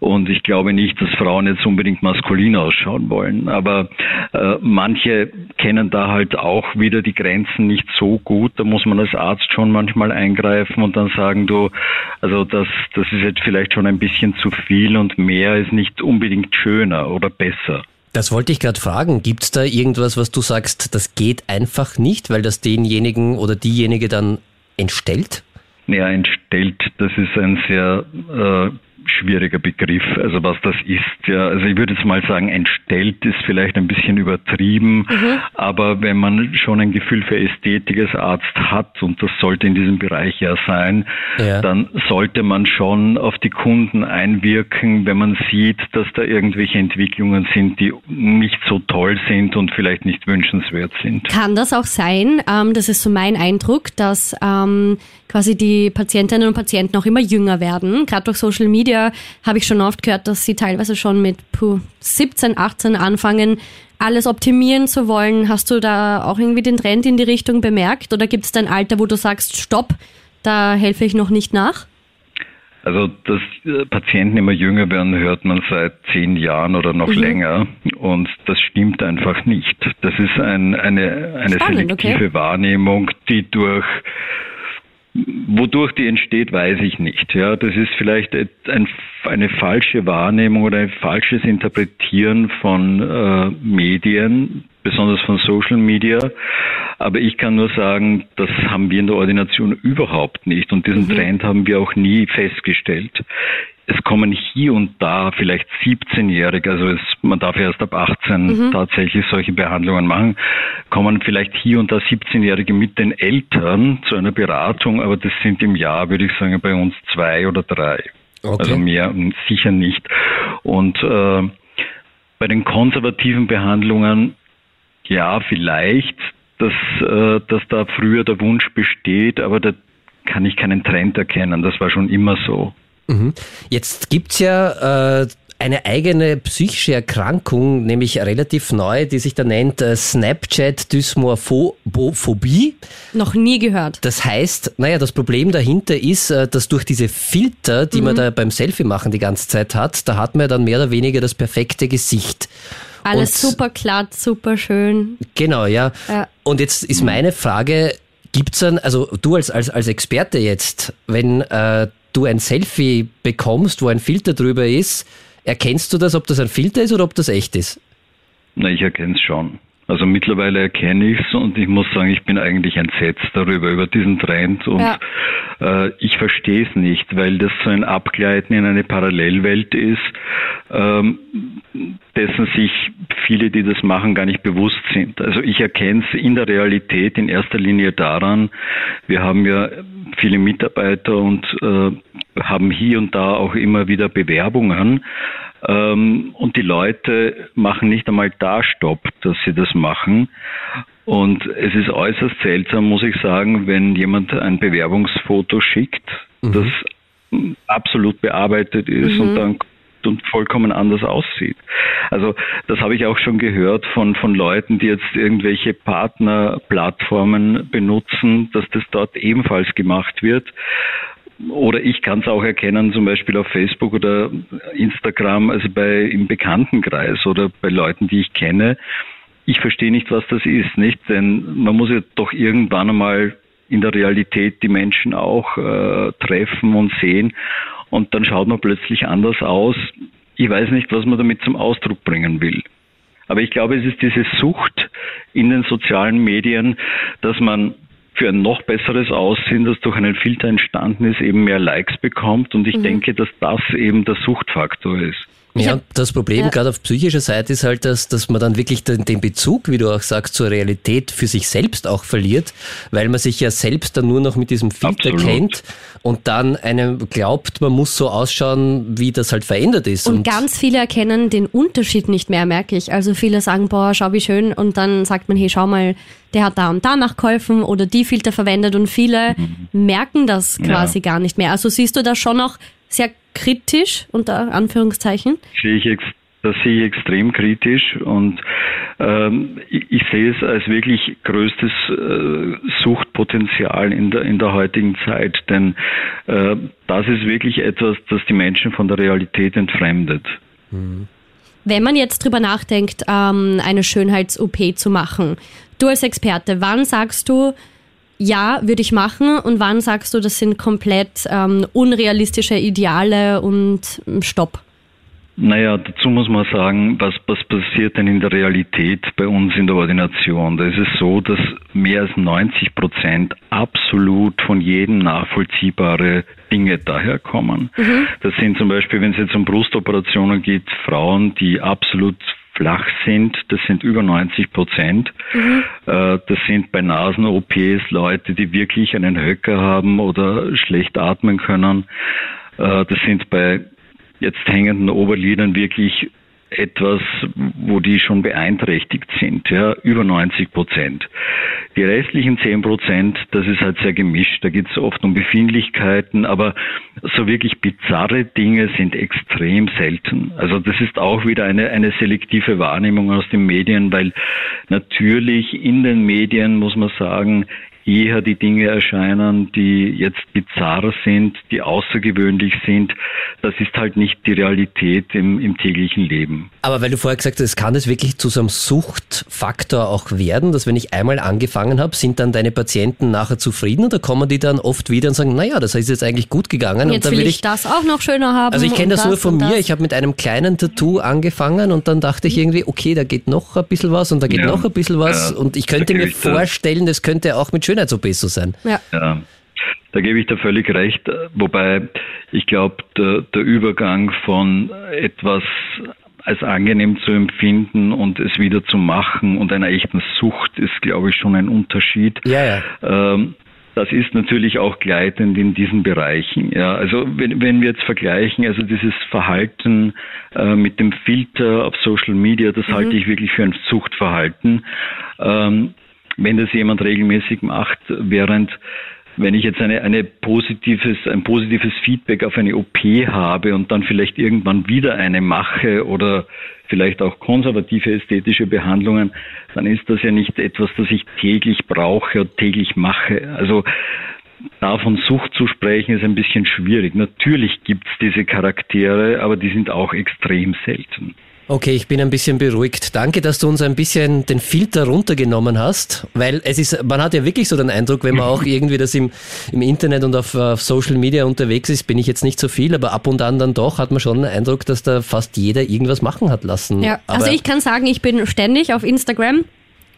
Und ich glaube nicht, dass Frauen jetzt unbedingt maskulin ausschauen wollen. Aber äh, manche kennen da halt auch wieder die Grenzen nicht so gut. Da muss man als Arzt schon manchmal eingreifen und dann sagen, du, also das, das ist jetzt vielleicht schon ein bisschen zu viel und mehr ist nicht unbedingt schöner oder besser. Das wollte ich gerade fragen. Gibt's da irgendwas, was du sagst, das geht einfach nicht, weil das denjenigen oder diejenige dann entstellt? Ja, entstellt, das ist ein sehr äh, schwieriger Begriff. Also was das ist, ja, also ich würde jetzt mal sagen, entstellt ist vielleicht ein bisschen übertrieben, aber wenn man schon ein Gefühl für Ästhetik als Arzt hat, und das sollte in diesem Bereich ja sein, Ja. dann sollte man schon auf die Kunden einwirken, wenn man sieht, dass da irgendwelche Entwicklungen sind, die nicht so toll sind und vielleicht nicht wünschenswert sind. Kann das auch sein, ähm, das ist so mein Eindruck, dass ähm, quasi die Patientinnen und Patienten auch immer jünger werden. Gerade durch Social Media habe ich schon oft gehört, dass sie teilweise schon mit puh, 17, 18 anfangen, alles optimieren zu wollen. Hast du da auch irgendwie den Trend in die Richtung bemerkt? Oder gibt es ein Alter, wo du sagst, stopp, da helfe ich noch nicht nach? Also, dass äh, Patienten immer jünger werden, hört man seit zehn Jahren oder noch länger. Und das stimmt einfach nicht. Das ist ein, eine, eine Spannend, selektive okay. Wahrnehmung, die durch Wodurch die entsteht, weiß ich nicht. Ja, das ist vielleicht ein, eine falsche Wahrnehmung oder ein falsches Interpretieren von äh, Medien, besonders von Social Media. Aber ich kann nur sagen, das haben wir in der Ordination überhaupt nicht und diesen Trend haben wir auch nie festgestellt. Es kommen hier und da vielleicht 17-Jährige, also es, man darf erst ab 18 tatsächlich solche Behandlungen machen, kommen vielleicht hier und da 17-Jährige mit den Eltern zu einer Beratung, aber das sind im Jahr, würde ich sagen, bei uns zwei oder drei. Okay. Also mehr sicher nicht. Und äh, bei den konservativen Behandlungen, ja, vielleicht, dass, äh, dass da früher der Wunsch besteht, aber da kann ich keinen Trend erkennen. Das war schon immer so. Jetzt gibt's ja äh, eine eigene psychische Erkrankung, nämlich relativ neu, die sich da nennt äh, Snapchat-Dysmorphophobie. Noch nie gehört. Das heißt, naja, das Problem dahinter ist, äh, dass durch diese Filter, die man da beim Selfie machen die ganze Zeit hat, da hat man ja dann mehr oder weniger das perfekte Gesicht. Alles Und- super glatt, super schön. Genau, ja. Ja. Und jetzt ist meine Frage, Gibt's dann, also du als, als, als Experte jetzt, wenn äh, du ein Selfie bekommst, wo ein Filter drüber ist, erkennst du das, ob das ein Filter ist oder ob das echt ist? Na, ich erkenne es schon. Also mittlerweile erkenne ich es und ich muss sagen, ich bin eigentlich entsetzt darüber, über diesen Trend und ja. äh, ich verstehe es nicht, weil das so ein Abgleiten in eine Parallelwelt ist, ähm, dessen sich viele, die das machen, gar nicht bewusst sind. Also ich erkenne es in der Realität in erster Linie daran, wir haben ja viele Mitarbeiter und äh, haben hier und da auch immer wieder Bewerbungen ähm, und die Leute machen nicht einmal da Stopp, dass sie das machen. Und es ist äußerst seltsam, muss ich sagen, wenn jemand ein Bewerbungsfoto schickt, mhm. das absolut bearbeitet ist mhm. und dann und vollkommen anders aussieht. Also das habe ich auch schon gehört von, von Leuten, die jetzt irgendwelche Partnerplattformen benutzen, dass das dort ebenfalls gemacht wird. Oder ich kann es auch erkennen, zum Beispiel auf Facebook oder Instagram, also bei im Bekanntenkreis oder bei Leuten, die ich kenne. Ich verstehe nicht, was das ist, nicht? Denn man muss ja doch irgendwann einmal in der Realität die Menschen auch äh, treffen und sehen. Und dann schaut man plötzlich anders aus. Ich weiß nicht, was man damit zum Ausdruck bringen will. Aber ich glaube, es ist diese Sucht in den sozialen Medien, dass man für ein noch besseres Aussehen, das durch einen Filter entstanden ist, eben mehr Likes bekommt. Und ich mhm. denke, dass das eben der Suchtfaktor ist. Ja, und das Problem ja. gerade auf psychischer Seite ist halt, dass, dass man dann wirklich den, den, Bezug, wie du auch sagst, zur Realität für sich selbst auch verliert, weil man sich ja selbst dann nur noch mit diesem Filter Absolut. kennt und dann einem glaubt, man muss so ausschauen, wie das halt verändert ist. Und, und ganz viele erkennen den Unterschied nicht mehr, merke ich. Also viele sagen, boah, schau wie schön und dann sagt man, hey, schau mal, der hat da und da nachgeholfen oder die Filter verwendet und viele mhm. merken das quasi ja. gar nicht mehr. Also siehst du da schon noch sehr kritisch, unter Anführungszeichen? Sehe ich das sehe ich extrem kritisch und ähm, ich, ich, sehe es als wirklich größtes äh, Suchtpotenzial in der, in der heutigen Zeit, denn äh, das ist wirklich etwas, das die Menschen von der Realität entfremdet. Mhm. Wenn man jetzt drüber nachdenkt, ähm, eine Schönheits-OP zu machen, du als Experte, wann sagst du, ja, würde ich machen und wann sagst du, das sind komplett ähm, unrealistische Ideale und ähm, Stopp? Naja, dazu muss man sagen, was, was passiert denn in der Realität bei uns in der Ordination? Da ist es so, dass mehr als 90 Prozent absolut von jedem nachvollziehbare Dinge daherkommen. Mhm. Das sind zum Beispiel, wenn es jetzt um Brustoperationen geht, Frauen, die absolut flach sind, das sind über 90 Prozent. Mhm. Äh, das sind bei Nasen-OPs Leute, die wirklich einen Höcker haben oder schlecht atmen können. Äh, das sind bei jetzt hängenden Oberlidern wirklich etwas, wo die schon beeinträchtigt sind, ja, über 90 Prozent. Die restlichen 10 Prozent, das ist halt sehr gemischt. Da geht es oft um Befindlichkeiten, aber so wirklich bizarre Dinge sind extrem selten. Also das ist auch wieder eine, eine selektive Wahrnehmung aus den Medien, weil natürlich in den Medien, muss man sagen, eher die Dinge erscheinen, die jetzt bizarr sind, die außergewöhnlich sind. Das ist halt nicht die Realität im, im täglichen Leben. Aber weil du vorher gesagt hast, kann es wirklich zu so einem Suchtfaktor auch werden, dass wenn ich einmal angefangen habe, sind dann deine Patienten nachher zufrieden oder kommen die dann oft wieder und sagen, naja, das ist jetzt eigentlich gut gegangen. Und jetzt und dann will ich, ich das auch noch schöner haben. Also ich kenne das nur von mir. Das. Ich habe mit einem kleinen Tattoo angefangen und dann dachte ich irgendwie, okay, da geht noch ein bisschen was und da geht ja. noch ein bisschen was ja, und ich könnte mir vorstellen, das könnte auch mit Schönheits-OP so sein. Ja. ja. Da gebe ich dir völlig recht, wobei ich glaube, der, der Übergang von etwas als angenehm zu empfinden und es wieder zu machen und einer echten Sucht ist, glaube ich, schon ein Unterschied. Ja, ja. Ähm, das ist natürlich auch gleitend in diesen Bereichen. Ja, also wenn, wenn wir jetzt vergleichen, also dieses Verhalten äh, mit dem Filter auf Social Media, das mhm. halte ich wirklich für ein Suchtverhalten. Ähm, wenn das jemand regelmäßig macht, während wenn ich jetzt eine, eine positives, ein positives Feedback auf eine OP habe und dann vielleicht irgendwann wieder eine mache oder vielleicht auch konservative ästhetische Behandlungen, dann ist das ja nicht etwas, das ich täglich brauche und täglich mache. Also davon Sucht zu sprechen, ist ein bisschen schwierig. Natürlich gibt es diese Charaktere, aber die sind auch extrem selten. Okay, ich bin ein bisschen beruhigt. Danke, dass du uns ein bisschen den Filter runtergenommen hast, weil es ist, man hat ja wirklich so den Eindruck, wenn man auch irgendwie das im, im Internet und auf, auf Social Media unterwegs ist, bin ich jetzt nicht so viel, aber ab und an dann doch hat man schon den Eindruck, dass da fast jeder irgendwas machen hat lassen. Ja, aber also ich kann sagen, ich bin ständig auf Instagram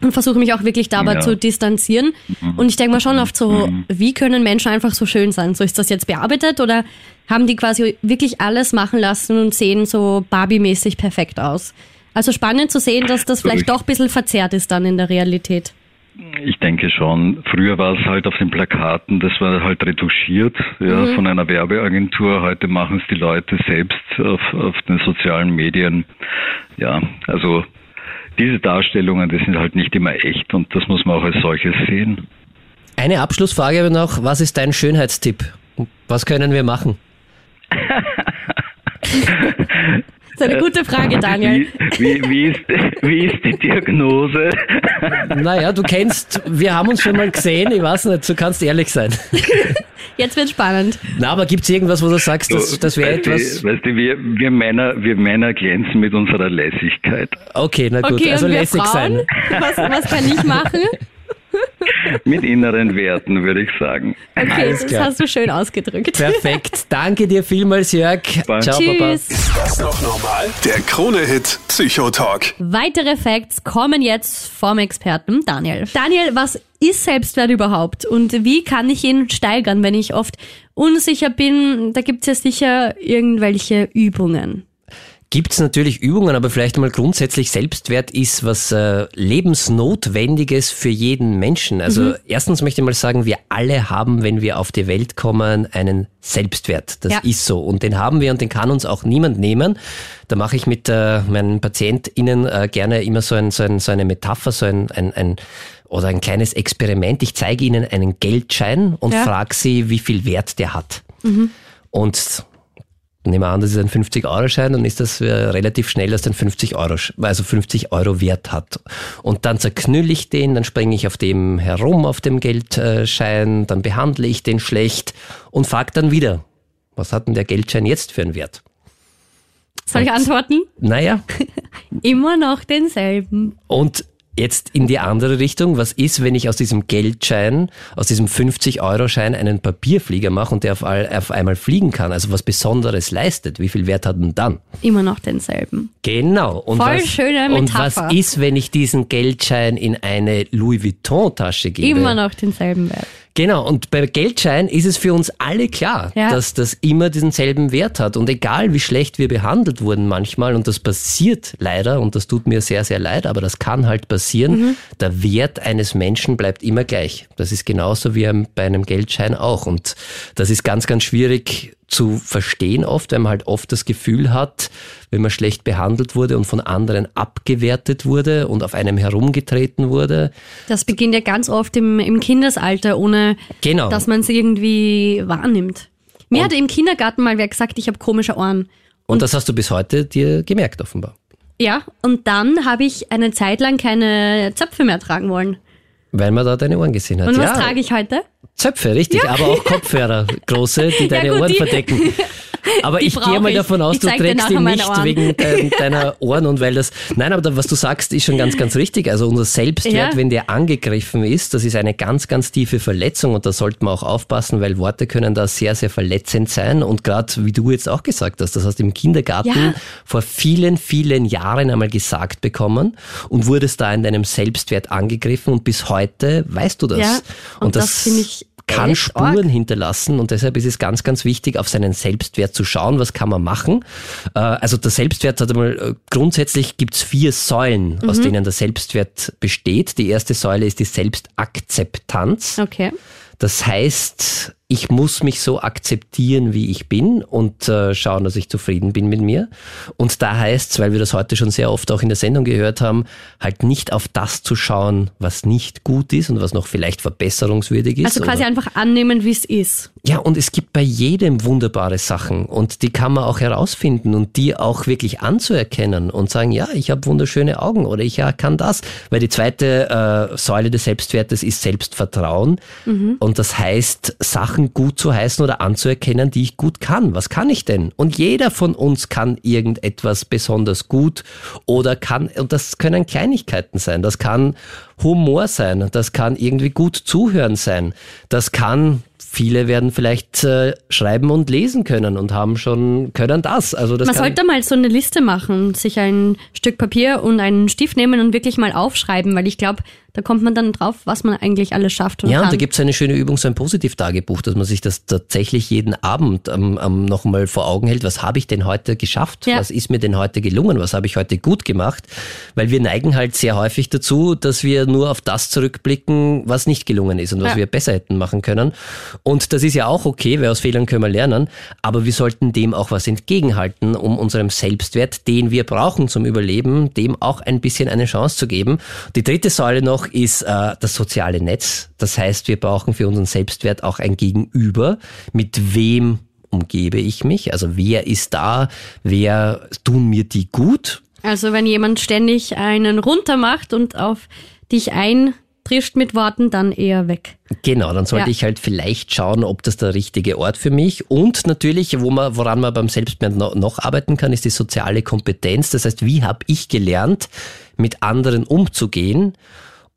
und versuche mich auch wirklich dabei Ja. zu distanzieren. Und ich denke mir schon oft so, wie können Menschen einfach so schön sein? So ist das jetzt bearbeitet oder haben die quasi wirklich alles machen lassen und sehen so Barbie-mäßig perfekt aus? Also spannend zu sehen, dass das vielleicht doch ein bisschen verzerrt ist dann in der Realität. Ich denke schon. Früher war es halt auf den Plakaten, das war halt retuschiert ja, von einer Werbeagentur. Heute machen es die Leute selbst auf, auf den sozialen Medien. Ja, also diese Darstellungen, die sind halt nicht immer echt und das muss man auch als solches sehen. eine Abschlussfrage aber noch, was ist dein Schönheitstipp? Was können wir machen? Das ist eine gute Frage, Daniel. Wie, wie, wie, ist, wie ist die Diagnose? Naja, du kennst, wir haben uns schon mal gesehen, ich weiß nicht, du kannst ehrlich sein. Jetzt wird spannend. Na, aber gibt's irgendwas, wo du sagst, das, das wäre etwas... Du, weißt du, wir, wir, Männer, wir Männer glänzen mit unserer Lässigkeit. Okay, na gut, Okay, also und wir lässig Frauen? sein. Was, was kann ich machen? Mit inneren Werten, würde ich sagen. Okay, Alles das klar. hast du schön ausgedrückt. Perfekt. Danke dir vielmals, Jörg. Bye. Ciao, Papa. Tschüss. Das noch normal? Der Krone-Hit Psychotalk. Weitere Facts kommen jetzt vom Experten Daniel. Daniel, was ist Selbstwert überhaupt und wie kann ich ihn steigern, wenn ich oft unsicher bin? Da gibt's ja sicher irgendwelche Übungen. Gibt's natürlich Übungen, aber vielleicht einmal grundsätzlich Selbstwert ist was äh, lebensnotwendiges für jeden Menschen. Also Mhm. erstens möchte ich mal sagen, wir alle haben, wenn wir auf die Welt kommen, einen Selbstwert. Das Ja. ist so und den haben wir und den kann uns auch niemand nehmen. Da mache ich mit äh, meinen PatientInnen äh, gerne immer so, ein, so, ein, so eine Metapher, so ein, ein, ein oder ein kleines Experiment. Ich zeige ihnen einen Geldschein und Ja. frage sie, wie viel Wert der hat. Und nehmen wir an, das ist ein 50-Euro-Schein, dann ist das relativ schnell, dass der 50 Euro, also 50 Euro Wert hat. Und dann zerknülle ich den, dann springe ich auf dem herum, auf dem Geldschein, dann behandle ich den schlecht und frage dann wieder, was hat denn der Geldschein jetzt für einen Wert? Soll ich antworten? Naja, Immer noch denselben. und jetzt in die andere Richtung, was ist, wenn ich aus diesem Geldschein, aus diesem 50-Euro-Schein einen Papierflieger mache und der auf, all, auf einmal fliegen kann, also was Besonderes leistet, wie viel Wert hat denn dann? Immer noch denselben. Genau. Und Voll was, schöne Und Metapher. was ist, wenn ich diesen Geldschein in eine Louis Vuitton-Tasche gebe? Immer noch denselben Wert. Genau, und bei Geldschein ist es für uns alle klar, Ja. dass das immer denselben Wert hat. Und egal wie schlecht wir behandelt wurden manchmal, und das passiert leider, und das tut mir sehr, sehr leid, aber das kann halt passieren, Mhm. der Wert eines Menschen bleibt immer gleich. Das ist genauso wie bei einem Geldschein auch. Und das ist ganz, ganz schwierig zu verstehen oft, weil man halt oft das Gefühl hat, wenn man schlecht behandelt wurde und von anderen abgewertet wurde und auf einem herumgetreten wurde. Das beginnt ja ganz oft im, im Kindesalter, ohne Genau. dass man es irgendwie wahrnimmt. Mir hat im Kindergarten mal wer gesagt, ich habe komische Ohren. Und das hast du bis heute dir gemerkt offenbar. Ja, und dann habe ich eine Zeit lang keine Zöpfe mehr tragen wollen. Weil man da deine Ohren gesehen hat. Und ja, was trage ich heute? Zöpfe, richtig, aber auch Kopfhörer, große, die deine gut, Ohren die- verdecken. Aber Die ich gehe mal ich. davon aus, Ich du trägst ihn nicht wegen dein, deiner Ohren und weil das. Nein, aber was du sagst, ist schon ganz, ganz richtig. Also unser Selbstwert, Ja. wenn der angegriffen ist, das ist eine ganz, ganz tiefe Verletzung und da sollte man auch aufpassen, weil Worte können da sehr, sehr verletzend sein. Und gerade wie du jetzt auch gesagt hast, das hast du im Kindergarten Ja. vor vielen, vielen Jahren einmal gesagt bekommen und wurdest da in deinem Selbstwert angegriffen und bis heute weißt du das. Ja, und das finde ich kann echt Spuren hinterlassen und deshalb ist es ganz, ganz wichtig, auf seinen Selbstwert zu schauen, was kann man machen. Äh, Also der Selbstwert hat einmal, äh, grundsätzlich gibt's vier Säulen, aus Mhm. denen der Selbstwert besteht. Die erste Säule ist die Selbstakzeptanz. Okay. Das heißt, ich muss mich so akzeptieren, wie ich bin und äh, schauen, dass ich zufrieden bin mit mir. Und da heißt weil wir das heute schon sehr oft auch in der Sendung gehört haben, halt nicht auf das zu schauen, was nicht gut ist und was noch vielleicht verbesserungswürdig ist. Also quasi oder- einfach annehmen, wie es ist. ja, und es gibt bei jedem wunderbare Sachen und die kann man auch herausfinden und die auch wirklich anzuerkennen und sagen, ja, ich habe wunderschöne Augen oder ich kann das. Weil die zweite äh, Säule des Selbstwertes ist Selbstvertrauen und das heißt, Sachen Sachen gut zu heißen oder anzuerkennen, die ich gut kann. Was kann ich denn? Und jeder von uns kann irgendetwas besonders gut oder kann, und das können Kleinigkeiten sein, das kann Humor sein, das kann irgendwie gut zuhören sein, das kann viele werden vielleicht äh, schreiben und lesen können und haben schon können das. Also das Man sollte mal so eine Liste machen, sich ein Stück Papier und einen Stift nehmen und wirklich mal aufschreiben, weil ich glaube, da kommt man dann drauf, was man eigentlich alles schafft und Ja, kann. und da gibt es eine schöne Übung, so ein Positivtagebuch, dass man sich das tatsächlich jeden Abend ähm, ähm, nochmal vor Augen hält. Was habe ich denn heute geschafft? Ja. Was ist mir denn heute gelungen? Was habe ich heute gut gemacht? Weil wir neigen halt sehr häufig dazu, dass wir nur auf das zurückblicken, was nicht gelungen ist und was Ja. wir besser hätten machen können. Und das ist ja auch okay, weil aus Fehlern können wir lernen. Aber wir sollten dem auch was entgegenhalten, um unserem Selbstwert, den wir brauchen zum Überleben, dem auch ein bisschen eine Chance zu geben. Die dritte Säule noch ist äh, das soziale Netz. Das heißt, wir brauchen für unseren Selbstwert auch ein Gegenüber. Mit wem umgebe ich mich? Also wer ist da? Wer tun mir die gut? Also wenn jemand ständig einen runtermacht und auf dich eintrischt mit Worten, dann eher weg. Genau, dann sollte Ja. ich halt vielleicht schauen, ob das der richtige Ort für mich und natürlich, wo man, woran man beim Selbstwert noch, noch arbeiten kann, ist die soziale Kompetenz. Das heißt, wie habe ich gelernt, mit anderen umzugehen?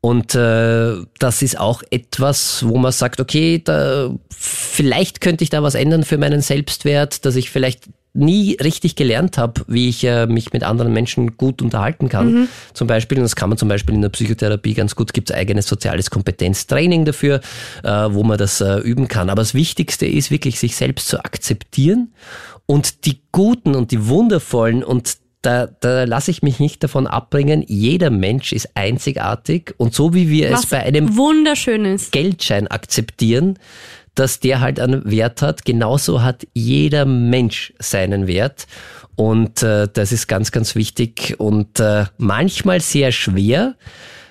Und äh, das ist auch etwas, wo man sagt, okay, da, vielleicht könnte ich da was ändern für meinen Selbstwert, dass ich vielleicht nie richtig gelernt habe, wie ich äh, mich mit anderen Menschen gut unterhalten kann. Zum Beispiel, und das kann man zum Beispiel in der Psychotherapie ganz gut, gibt es eigenes soziales Kompetenztraining dafür, äh, wo man das äh, üben kann. Aber das Wichtigste ist wirklich, sich selbst zu akzeptieren und die guten und die wundervollen und da, da lasse ich mich nicht davon abbringen, jeder Mensch ist einzigartig und so wie wir es Was bei einem wunderschönes. Geldschein akzeptieren, dass der halt einen Wert hat. Genauso hat jeder Mensch seinen Wert. Und äh, das ist ganz, ganz wichtig und äh, manchmal sehr schwer,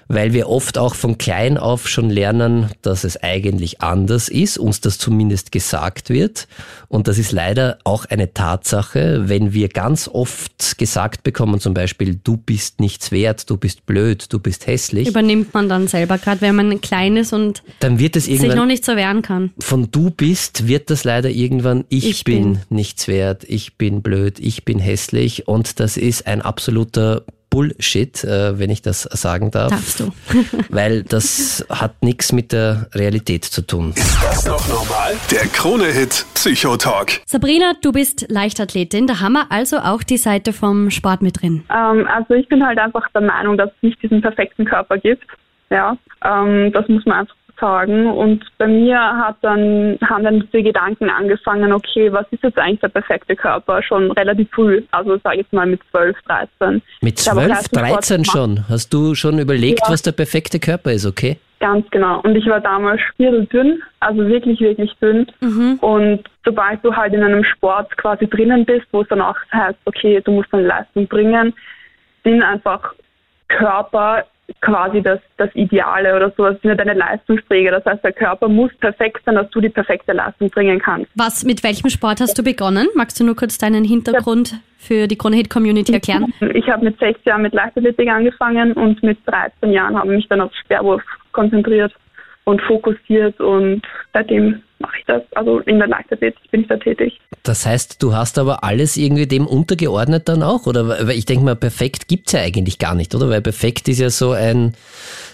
weil wir oft auch von klein auf schon lernen, dass es eigentlich anders ist, uns das zumindest gesagt wird. Und das ist leider auch eine Tatsache, wenn wir ganz oft gesagt bekommen, zum Beispiel, du bist nichts wert, du bist blöd, du bist hässlich, Übernimmt man dann selber, gerade wenn man klein ist und dann wird es sich noch irgendwann nicht so wehren kann. von du bist, wird das leider irgendwann ich, Ich bin, bin. nichts wert, ich bin blöd, ich bin hässlich und das ist ein absoluter Bullshit, äh, wenn ich das sagen darf. Darfst du. Weil das hat nichts mit der Realität zu tun. Ist das noch normal? Der Krone-Hit Psychotalk. Sabrina, du bist Leichtathletin, da haben wir also auch die Seite vom Sport mit drin. Ähm, also ich bin halt einfach der Meinung, dass es nicht diesen perfekten Körper gibt. Ja, ähm, das muss man einfach sagen. Und bei mir hat dann, haben dann diese Gedanken angefangen, okay, was ist jetzt eigentlich der perfekte Körper? Schon relativ früh, also sage ich jetzt mal mit 12, 13. Mit Ich habe 12, Leistungssport 13 gemacht. schon. Hast du schon überlegt, Ja. was der perfekte Körper ist, okay? Ganz genau. Und ich war damals dünn, also wirklich, wirklich dünn. Und sobald du halt in einem Sport quasi drinnen bist, wo es dann auch heißt, okay, du musst eine Leistung bringen, sind einfach Körper quasi das, das Ideale oder so. Das sind ja deine Leistungsträger. Das heißt, der Körper muss perfekt sein, dass du die perfekte Leistung bringen kannst. Was, mit welchem Sport hast du begonnen? Magst du nur kurz deinen Hintergrund für die Krone-Hit-Community erklären? Ich habe mit sechs Jahren mit Leichtathletik angefangen und mit 13 Jahren habe ich mich dann auf Sperrwurf konzentriert und fokussiert und seitdem mache ich das. Also in der Leichtathletik bin ich da tätig. Das heißt, du hast aber alles irgendwie dem untergeordnet dann auch? Oder weil ich denke mal, perfekt gibt's ja eigentlich gar nicht, oder? Weil perfekt ist ja so ein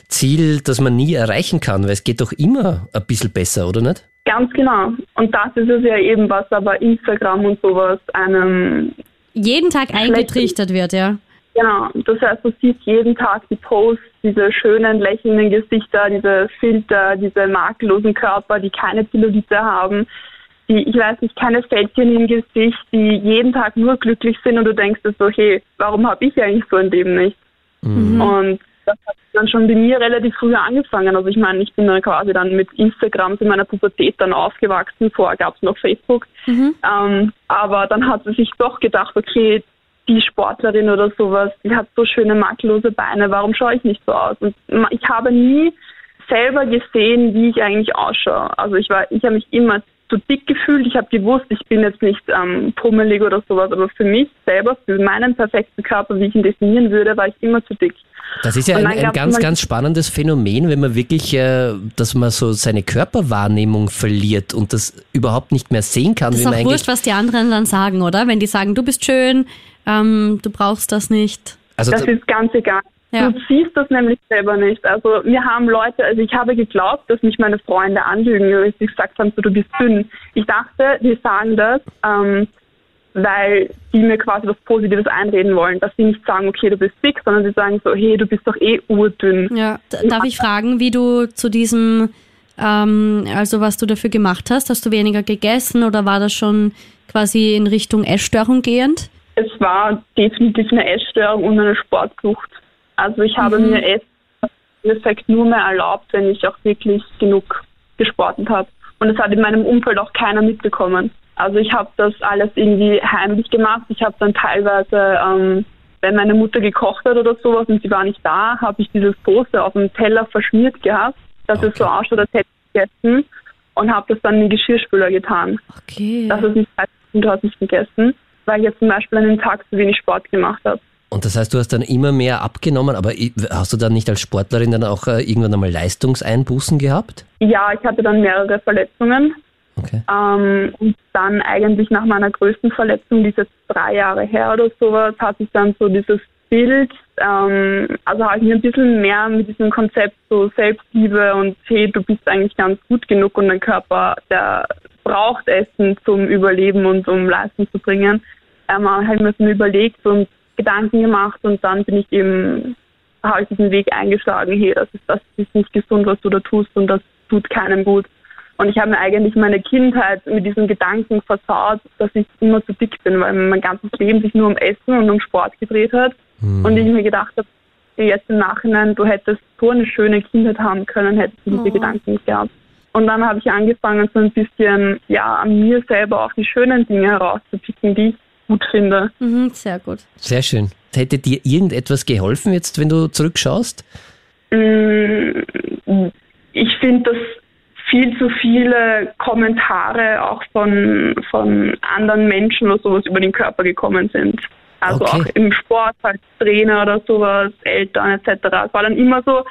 Ziel, das man nie erreichen kann, weil es geht doch immer ein bisschen besser, oder nicht? Ganz genau. Und das ist es ja eben, was aber Instagram und sowas einem Jeden Tag eingetrichtert wird, ja. Genau, das heißt, du siehst jeden Tag die Posts, diese schönen, lächelnden Gesichter, diese Filter, diese makellosen Körper, die keine Zellulite haben, die, ich weiß nicht, keine Fältchen im Gesicht, die jeden Tag nur glücklich sind und du denkst dir so, hey, warum habe ich eigentlich so ein Leben nicht? Und das hat dann schon bei mir relativ früh angefangen. Also ich meine, ich bin dann quasi dann mit Instagram in meiner Pubertät dann aufgewachsen, vorher gab es noch Facebook. Ähm, aber dann hat sie sich doch gedacht, okay, die Sportlerin oder sowas, die hat so schöne makellose Beine, warum schaue ich nicht so aus? Und ich habe nie selber gesehen, wie ich eigentlich ausschaue. Also ich war, ich habe mich immer zu dick gefühlt. Ich habe gewusst, ich bin jetzt nicht ähm, pummelig oder sowas, aber für mich selber, für meinen perfekten Körper, wie ich ihn definieren würde, war ich immer zu dick. Das ist ja ein, ein ganz, ganz spannendes Phänomen, wenn man wirklich, äh, dass man so seine Körperwahrnehmung verliert und das überhaupt nicht mehr sehen kann. Das ist auch wurscht, was die anderen dann sagen, oder? Wenn die sagen, du bist schön, ähm, du brauchst das nicht. Also das ist ganz egal. Ja. Du siehst das nämlich selber nicht. Also mir haben Leute, also ich habe geglaubt, dass mich meine Freunde anlügen, weil sie gesagt haben, so, du bist dünn. Ich dachte, die sagen das, ähm, weil die mir quasi was Positives einreden wollen, dass sie nicht sagen, okay, du bist dick, sondern sie sagen so, hey, du bist doch eh urdünn. Ja, darf ich fragen, wie du zu diesem, ähm, also was du dafür gemacht hast? Hast du weniger gegessen oder war das schon quasi in Richtung Essstörung gehend? Es war definitiv eine Essstörung und eine Sportsucht. Also ich habe mhm. mir Essen im Endeffekt nur mehr erlaubt, wenn ich auch wirklich genug gesportet habe. Und das hat in meinem Umfeld auch keiner mitbekommen. Also ich habe das alles irgendwie heimlich gemacht. Ich habe dann teilweise, ähm, wenn meine Mutter gekocht hat oder sowas und sie war nicht da, habe ich dieses Soße auf dem Teller verschmiert gehabt, dass okay. es so ausschaut, als hätte ich gegessen und habe das dann in den Geschirrspüler getan. Okay. Das ist nicht und du hast nicht gegessen, weil ich jetzt zum Beispiel einen Tag zu wenig Sport gemacht habe. Und das heißt, du hast dann immer mehr abgenommen, aber hast du dann nicht als Sportlerin dann auch äh, irgendwann einmal Leistungseinbußen gehabt? Ja, ich hatte dann mehrere Verletzungen. Okay. Ähm, und dann eigentlich nach meiner größten Verletzung, die ist jetzt drei Jahre her oder sowas, hatte ich dann so dieses Bild, ähm, also habe ich mir ein bisschen mehr mit diesem Konzept so Selbstliebe und hey, du bist eigentlich ganz gut genug und dein Körper, der braucht Essen zum Überleben und um Leistung zu bringen. Ähm, habe ich mir so überlegt und Gedanken gemacht und dann bin ich eben, habe ich diesen Weg eingeschlagen, hey, das ist, das ist nicht gesund, was du da tust und das tut keinem gut. Und ich habe mir eigentlich meine Kindheit mit diesen Gedanken versaut, dass ich immer zu dick bin, weil mein ganzes Leben sich nur um Essen und um Sport gedreht hat. Mhm. Und ich mir gedacht habe, jetzt im Nachhinein, du hättest so eine schöne Kindheit haben können, hättest du diese oh. Gedanken nicht gehabt. Und dann habe ich angefangen, so ein bisschen, ja, an mir selber auch die schönen Dinge herauszupicken, die ich gut finde. Mhm, sehr gut. Sehr schön. Hätte dir irgendetwas geholfen jetzt, wenn du zurückschaust? Mm, ich finde, dass viel zu viele Kommentare auch von, von anderen Menschen oder sowas über den Körper gekommen sind. Also okay. auch im Sport als Trainer oder sowas, Eltern etc. Es war dann immer so,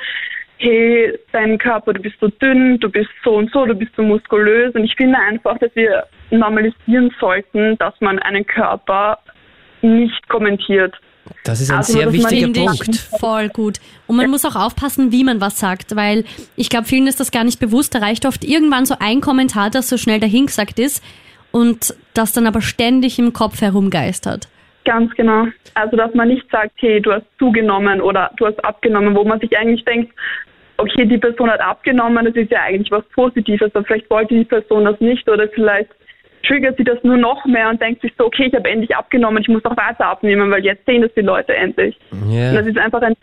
hey, dein Körper, du bist so dünn, du bist so und so, du bist so muskulös. Und ich finde einfach, dass wir normalisieren sollten, dass man einen Körper nicht kommentiert. Das ist ein also, sehr wichtiger Punkt. Voll gut. Und man ja. muss auch aufpassen, wie man was sagt, weil ich glaube, vielen ist das gar nicht bewusst. Da reicht oft irgendwann so ein Kommentar, das so schnell dahingesagt ist und das dann aber ständig im Kopf herumgeistert. Ganz genau. Also, dass man nicht sagt, hey, du hast zugenommen oder du hast abgenommen, wo man sich eigentlich denkt, okay, die Person hat abgenommen, das ist ja eigentlich was Positives, aber vielleicht wollte die Person das nicht oder vielleicht triggert sie das nur noch mehr und denkt sich so, okay, ich habe endlich abgenommen, ich muss noch weiter abnehmen, weil jetzt sehen das die Leute endlich. Yeah. Und das ist einfach ein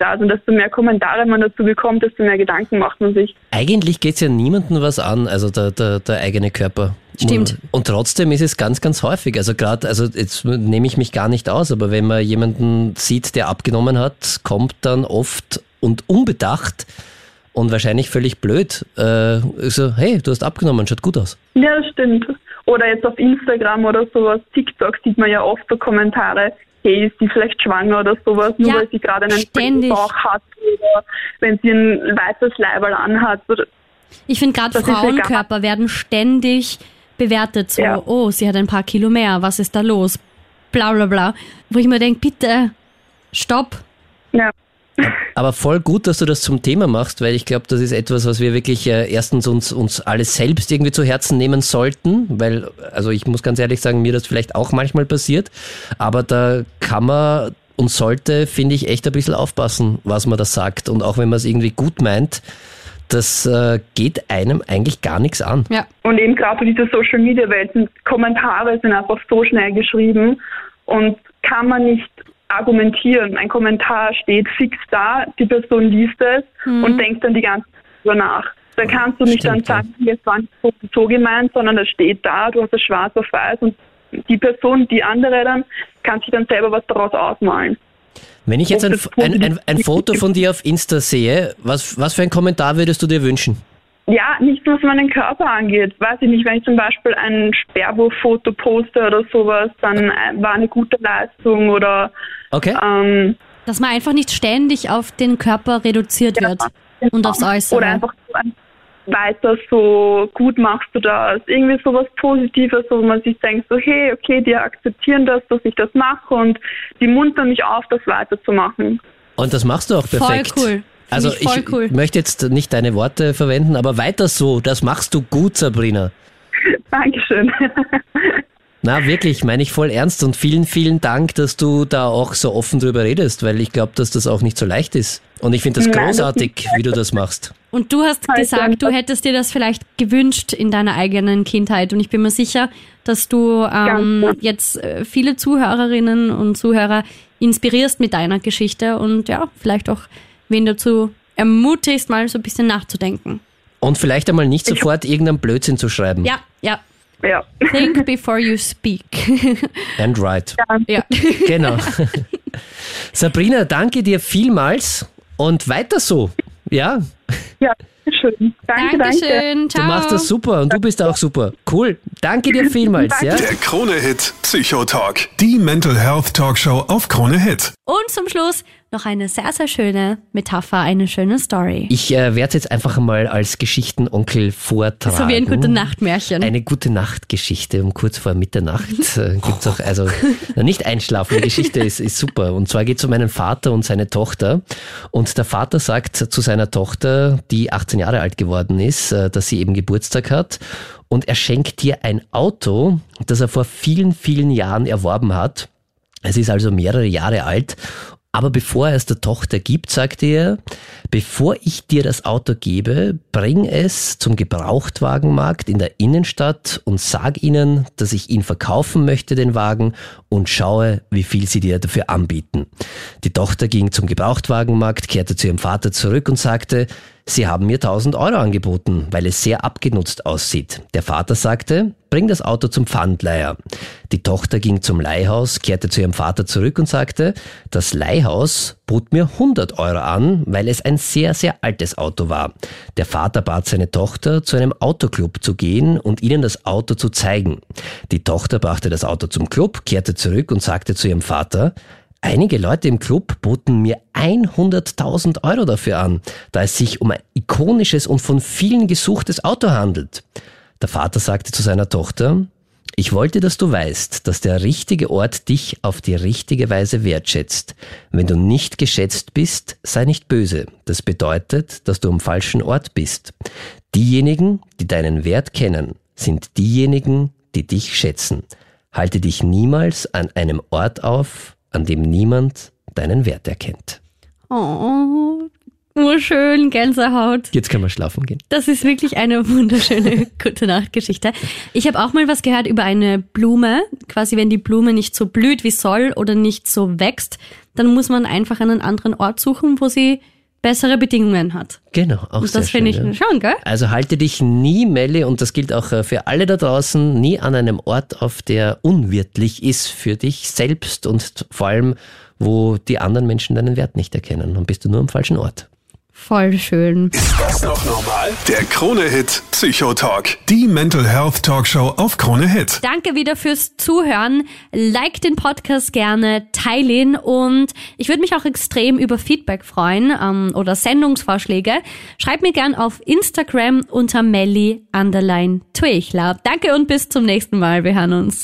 also desto mehr Kommentare man dazu bekommt, desto mehr Gedanken macht man sich. Eigentlich geht es ja niemandem was an, also der, der, der eigene Körper. Stimmt. Und trotzdem ist es ganz, ganz häufig. Also gerade, also jetzt nehme ich mich gar nicht aus, aber wenn man jemanden sieht, der abgenommen hat, kommt dann oft und unbedacht und wahrscheinlich völlig blöd. Äh, so, hey, du hast abgenommen, schaut gut aus. Ja, das stimmt. Oder jetzt auf Instagram oder sowas, TikTok sieht man ja oft so Kommentare, hey, ist sie vielleicht schwanger oder sowas, nur ja, weil sie gerade einen Bauch hat oder wenn sie ein weißes Leiberl anhat. Ich finde gerade Frauenkörper werden ständig bewertet, so, ja. oh, sie hat ein paar Kilo mehr, was ist da los? Bla bla bla. Wo ich mir denke, bitte, stopp. Ja. Aber voll gut, dass du das zum Thema machst, weil ich glaube, das ist etwas, was wir wirklich äh, erstens uns, uns alles selbst irgendwie zu Herzen nehmen sollten, weil, also ich muss ganz ehrlich sagen, mir das vielleicht auch manchmal passiert, aber da kann man und sollte, finde ich, echt ein bisschen aufpassen, was man da sagt. Und auch wenn man es irgendwie gut meint, das äh, geht einem eigentlich gar nichts an. Ja. Und eben gerade diese Social Media Welt, Kommentare sind einfach so schnell geschrieben und kann man nicht argumentieren. Ein Kommentar steht fix da, die Person liest es mhm. und denkt dann die ganze Zeit drüber nach. Da kannst du nicht Stimmt, dann sagen, jetzt war nicht so gemeint, sondern das steht da, du hast es schwarz auf weiß und die Person, die andere dann, kann sich dann selber was daraus ausmalen. Wenn ich jetzt ein, ein, ein, ein, Foto von dir auf Insta sehe, was, was für ein Kommentar würdest du dir wünschen? Ja, nicht nur was meinen Körper angeht. Weiß ich nicht, wenn ich zum Beispiel ein Sperrwurffoto poste oder sowas, dann äh, war eine gute Leistung oder Okay. ähm, Dass man einfach nicht ständig auf den Körper reduziert wird und aufs Äußere. Oder einfach so ein weiter so gut machst du das. Irgendwie sowas Positives, wo man sich denkt, so hey, okay, die akzeptieren das, dass ich das mache und die muntern mich auf, das weiterzumachen. Und das machst du auch Voll perfekt. cool. Also ich voll cool. möchte jetzt nicht deine Worte verwenden, aber weiter so, das machst du gut, Sabrina. Dankeschön. Na, wirklich, meine ich voll ernst und vielen, vielen Dank, dass du da auch so offen drüber redest, weil ich glaube, dass das auch nicht so leicht ist. Und ich finde das Nein, das großartig, wie du das machst. Und du hast gesagt, du hättest dir das vielleicht gewünscht in deiner eigenen Kindheit. Und ich bin mir sicher, dass du ähm, jetzt äh, viele Zuhörerinnen und Zuhörer inspirierst mit deiner Geschichte und ja, vielleicht auch wen dazu ermutigst, mal so ein bisschen nachzudenken. Und vielleicht einmal nicht sofort irgendeinen Blödsinn zu schreiben. Ja, ja. ja. Think before you speak. And right. ja. Genau. Sabrina, danke dir vielmals und weiter so. Ja, ja, schön. Danke, danke. Dankeschön. Ciao. du machst das super und du bist auch super. Cool. Danke dir vielmals, ja. Der Krone-Hit Psychotalk. Die Mental Health Talkshow auf Krone Hit. Und zum Schluss noch eine sehr, sehr schöne Metapher, eine schöne Story. Ich äh, werde es jetzt einfach mal als Geschichtenonkel vortragen. So wie ein gute Nachtmärchen. Eine gute Nachtgeschichte um kurz vor Mitternacht. Äh, gibt's auch, also nicht einschlafen, die Geschichte ist, ist super. Und zwar geht es um einen Vater und seine Tochter. Und der Vater sagt zu seiner Tochter, die 18 Jahre alt geworden ist, äh, dass sie eben Geburtstag hat. Und er schenkt ihr ein Auto, das er vor vielen, vielen Jahren erworben hat. Es ist also mehrere Jahre alt. Aber bevor er es der Tochter gibt, sagte er, bevor ich dir das Auto gebe, bring es zum Gebrauchtwagenmarkt in der Innenstadt und sag ihnen, dass ich ihn verkaufen möchte, den Wagen, und schaue, wie viel sie dir dafür anbieten. Die Tochter ging zum Gebrauchtwagenmarkt, kehrte zu ihrem Vater zurück und sagte, Sie haben mir 1000 Euro angeboten, weil es sehr abgenutzt aussieht. Der Vater sagte, bring das Auto zum Pfandleiher. Die Tochter ging zum Leihhaus, kehrte zu ihrem Vater zurück und sagte, das Leihhaus bot mir 100 Euro an, weil es ein sehr, sehr altes Auto war. Der Vater bat seine Tochter, zu einem Autoclub zu gehen und ihnen das Auto zu zeigen. Die Tochter brachte das Auto zum Club, kehrte zurück und sagte zu ihrem Vater, Einige Leute im Club boten mir 100.000 Euro dafür an, da es sich um ein ikonisches und von vielen gesuchtes Auto handelt. Der Vater sagte zu seiner Tochter, ich wollte, dass du weißt, dass der richtige Ort dich auf die richtige Weise wertschätzt. Wenn du nicht geschätzt bist, sei nicht böse. Das bedeutet, dass du am falschen Ort bist. Diejenigen, die deinen Wert kennen, sind diejenigen, die dich schätzen. Halte dich niemals an einem Ort auf, an dem niemand deinen Wert erkennt. Oh, nur schön, Gänsehaut. Jetzt kann man schlafen gehen. Das ist wirklich eine wunderschöne gute Nachtgeschichte. Ich habe auch mal was gehört über eine Blume. Quasi, wenn die Blume nicht so blüht wie soll oder nicht so wächst, dann muss man einfach einen anderen Ort suchen, wo sie bessere Bedingungen hat. Genau, auch Und sehr das finde ich ja. schon, gell? Also halte dich nie, Melli, und das gilt auch äh, für alle da draußen, nie an einem Ort auf, der unwirtlich ist für dich selbst und vor allem, wo die anderen Menschen deinen Wert nicht erkennen. Dann bist du nur am falschen Ort. Voll schön. Ist das noch normal? Der Krone-Hit Psychotalk. Die Mental Health Talkshow auf Krone Hit. Danke wieder fürs Zuhören. Like den Podcast gerne, teile ihn und ich würde mich auch extrem über Feedback freuen ähm, oder Sendungsvorschläge. Schreib mir gern auf Instagram unter Melli Underline. Danke und bis zum nächsten Mal. Wir hören uns.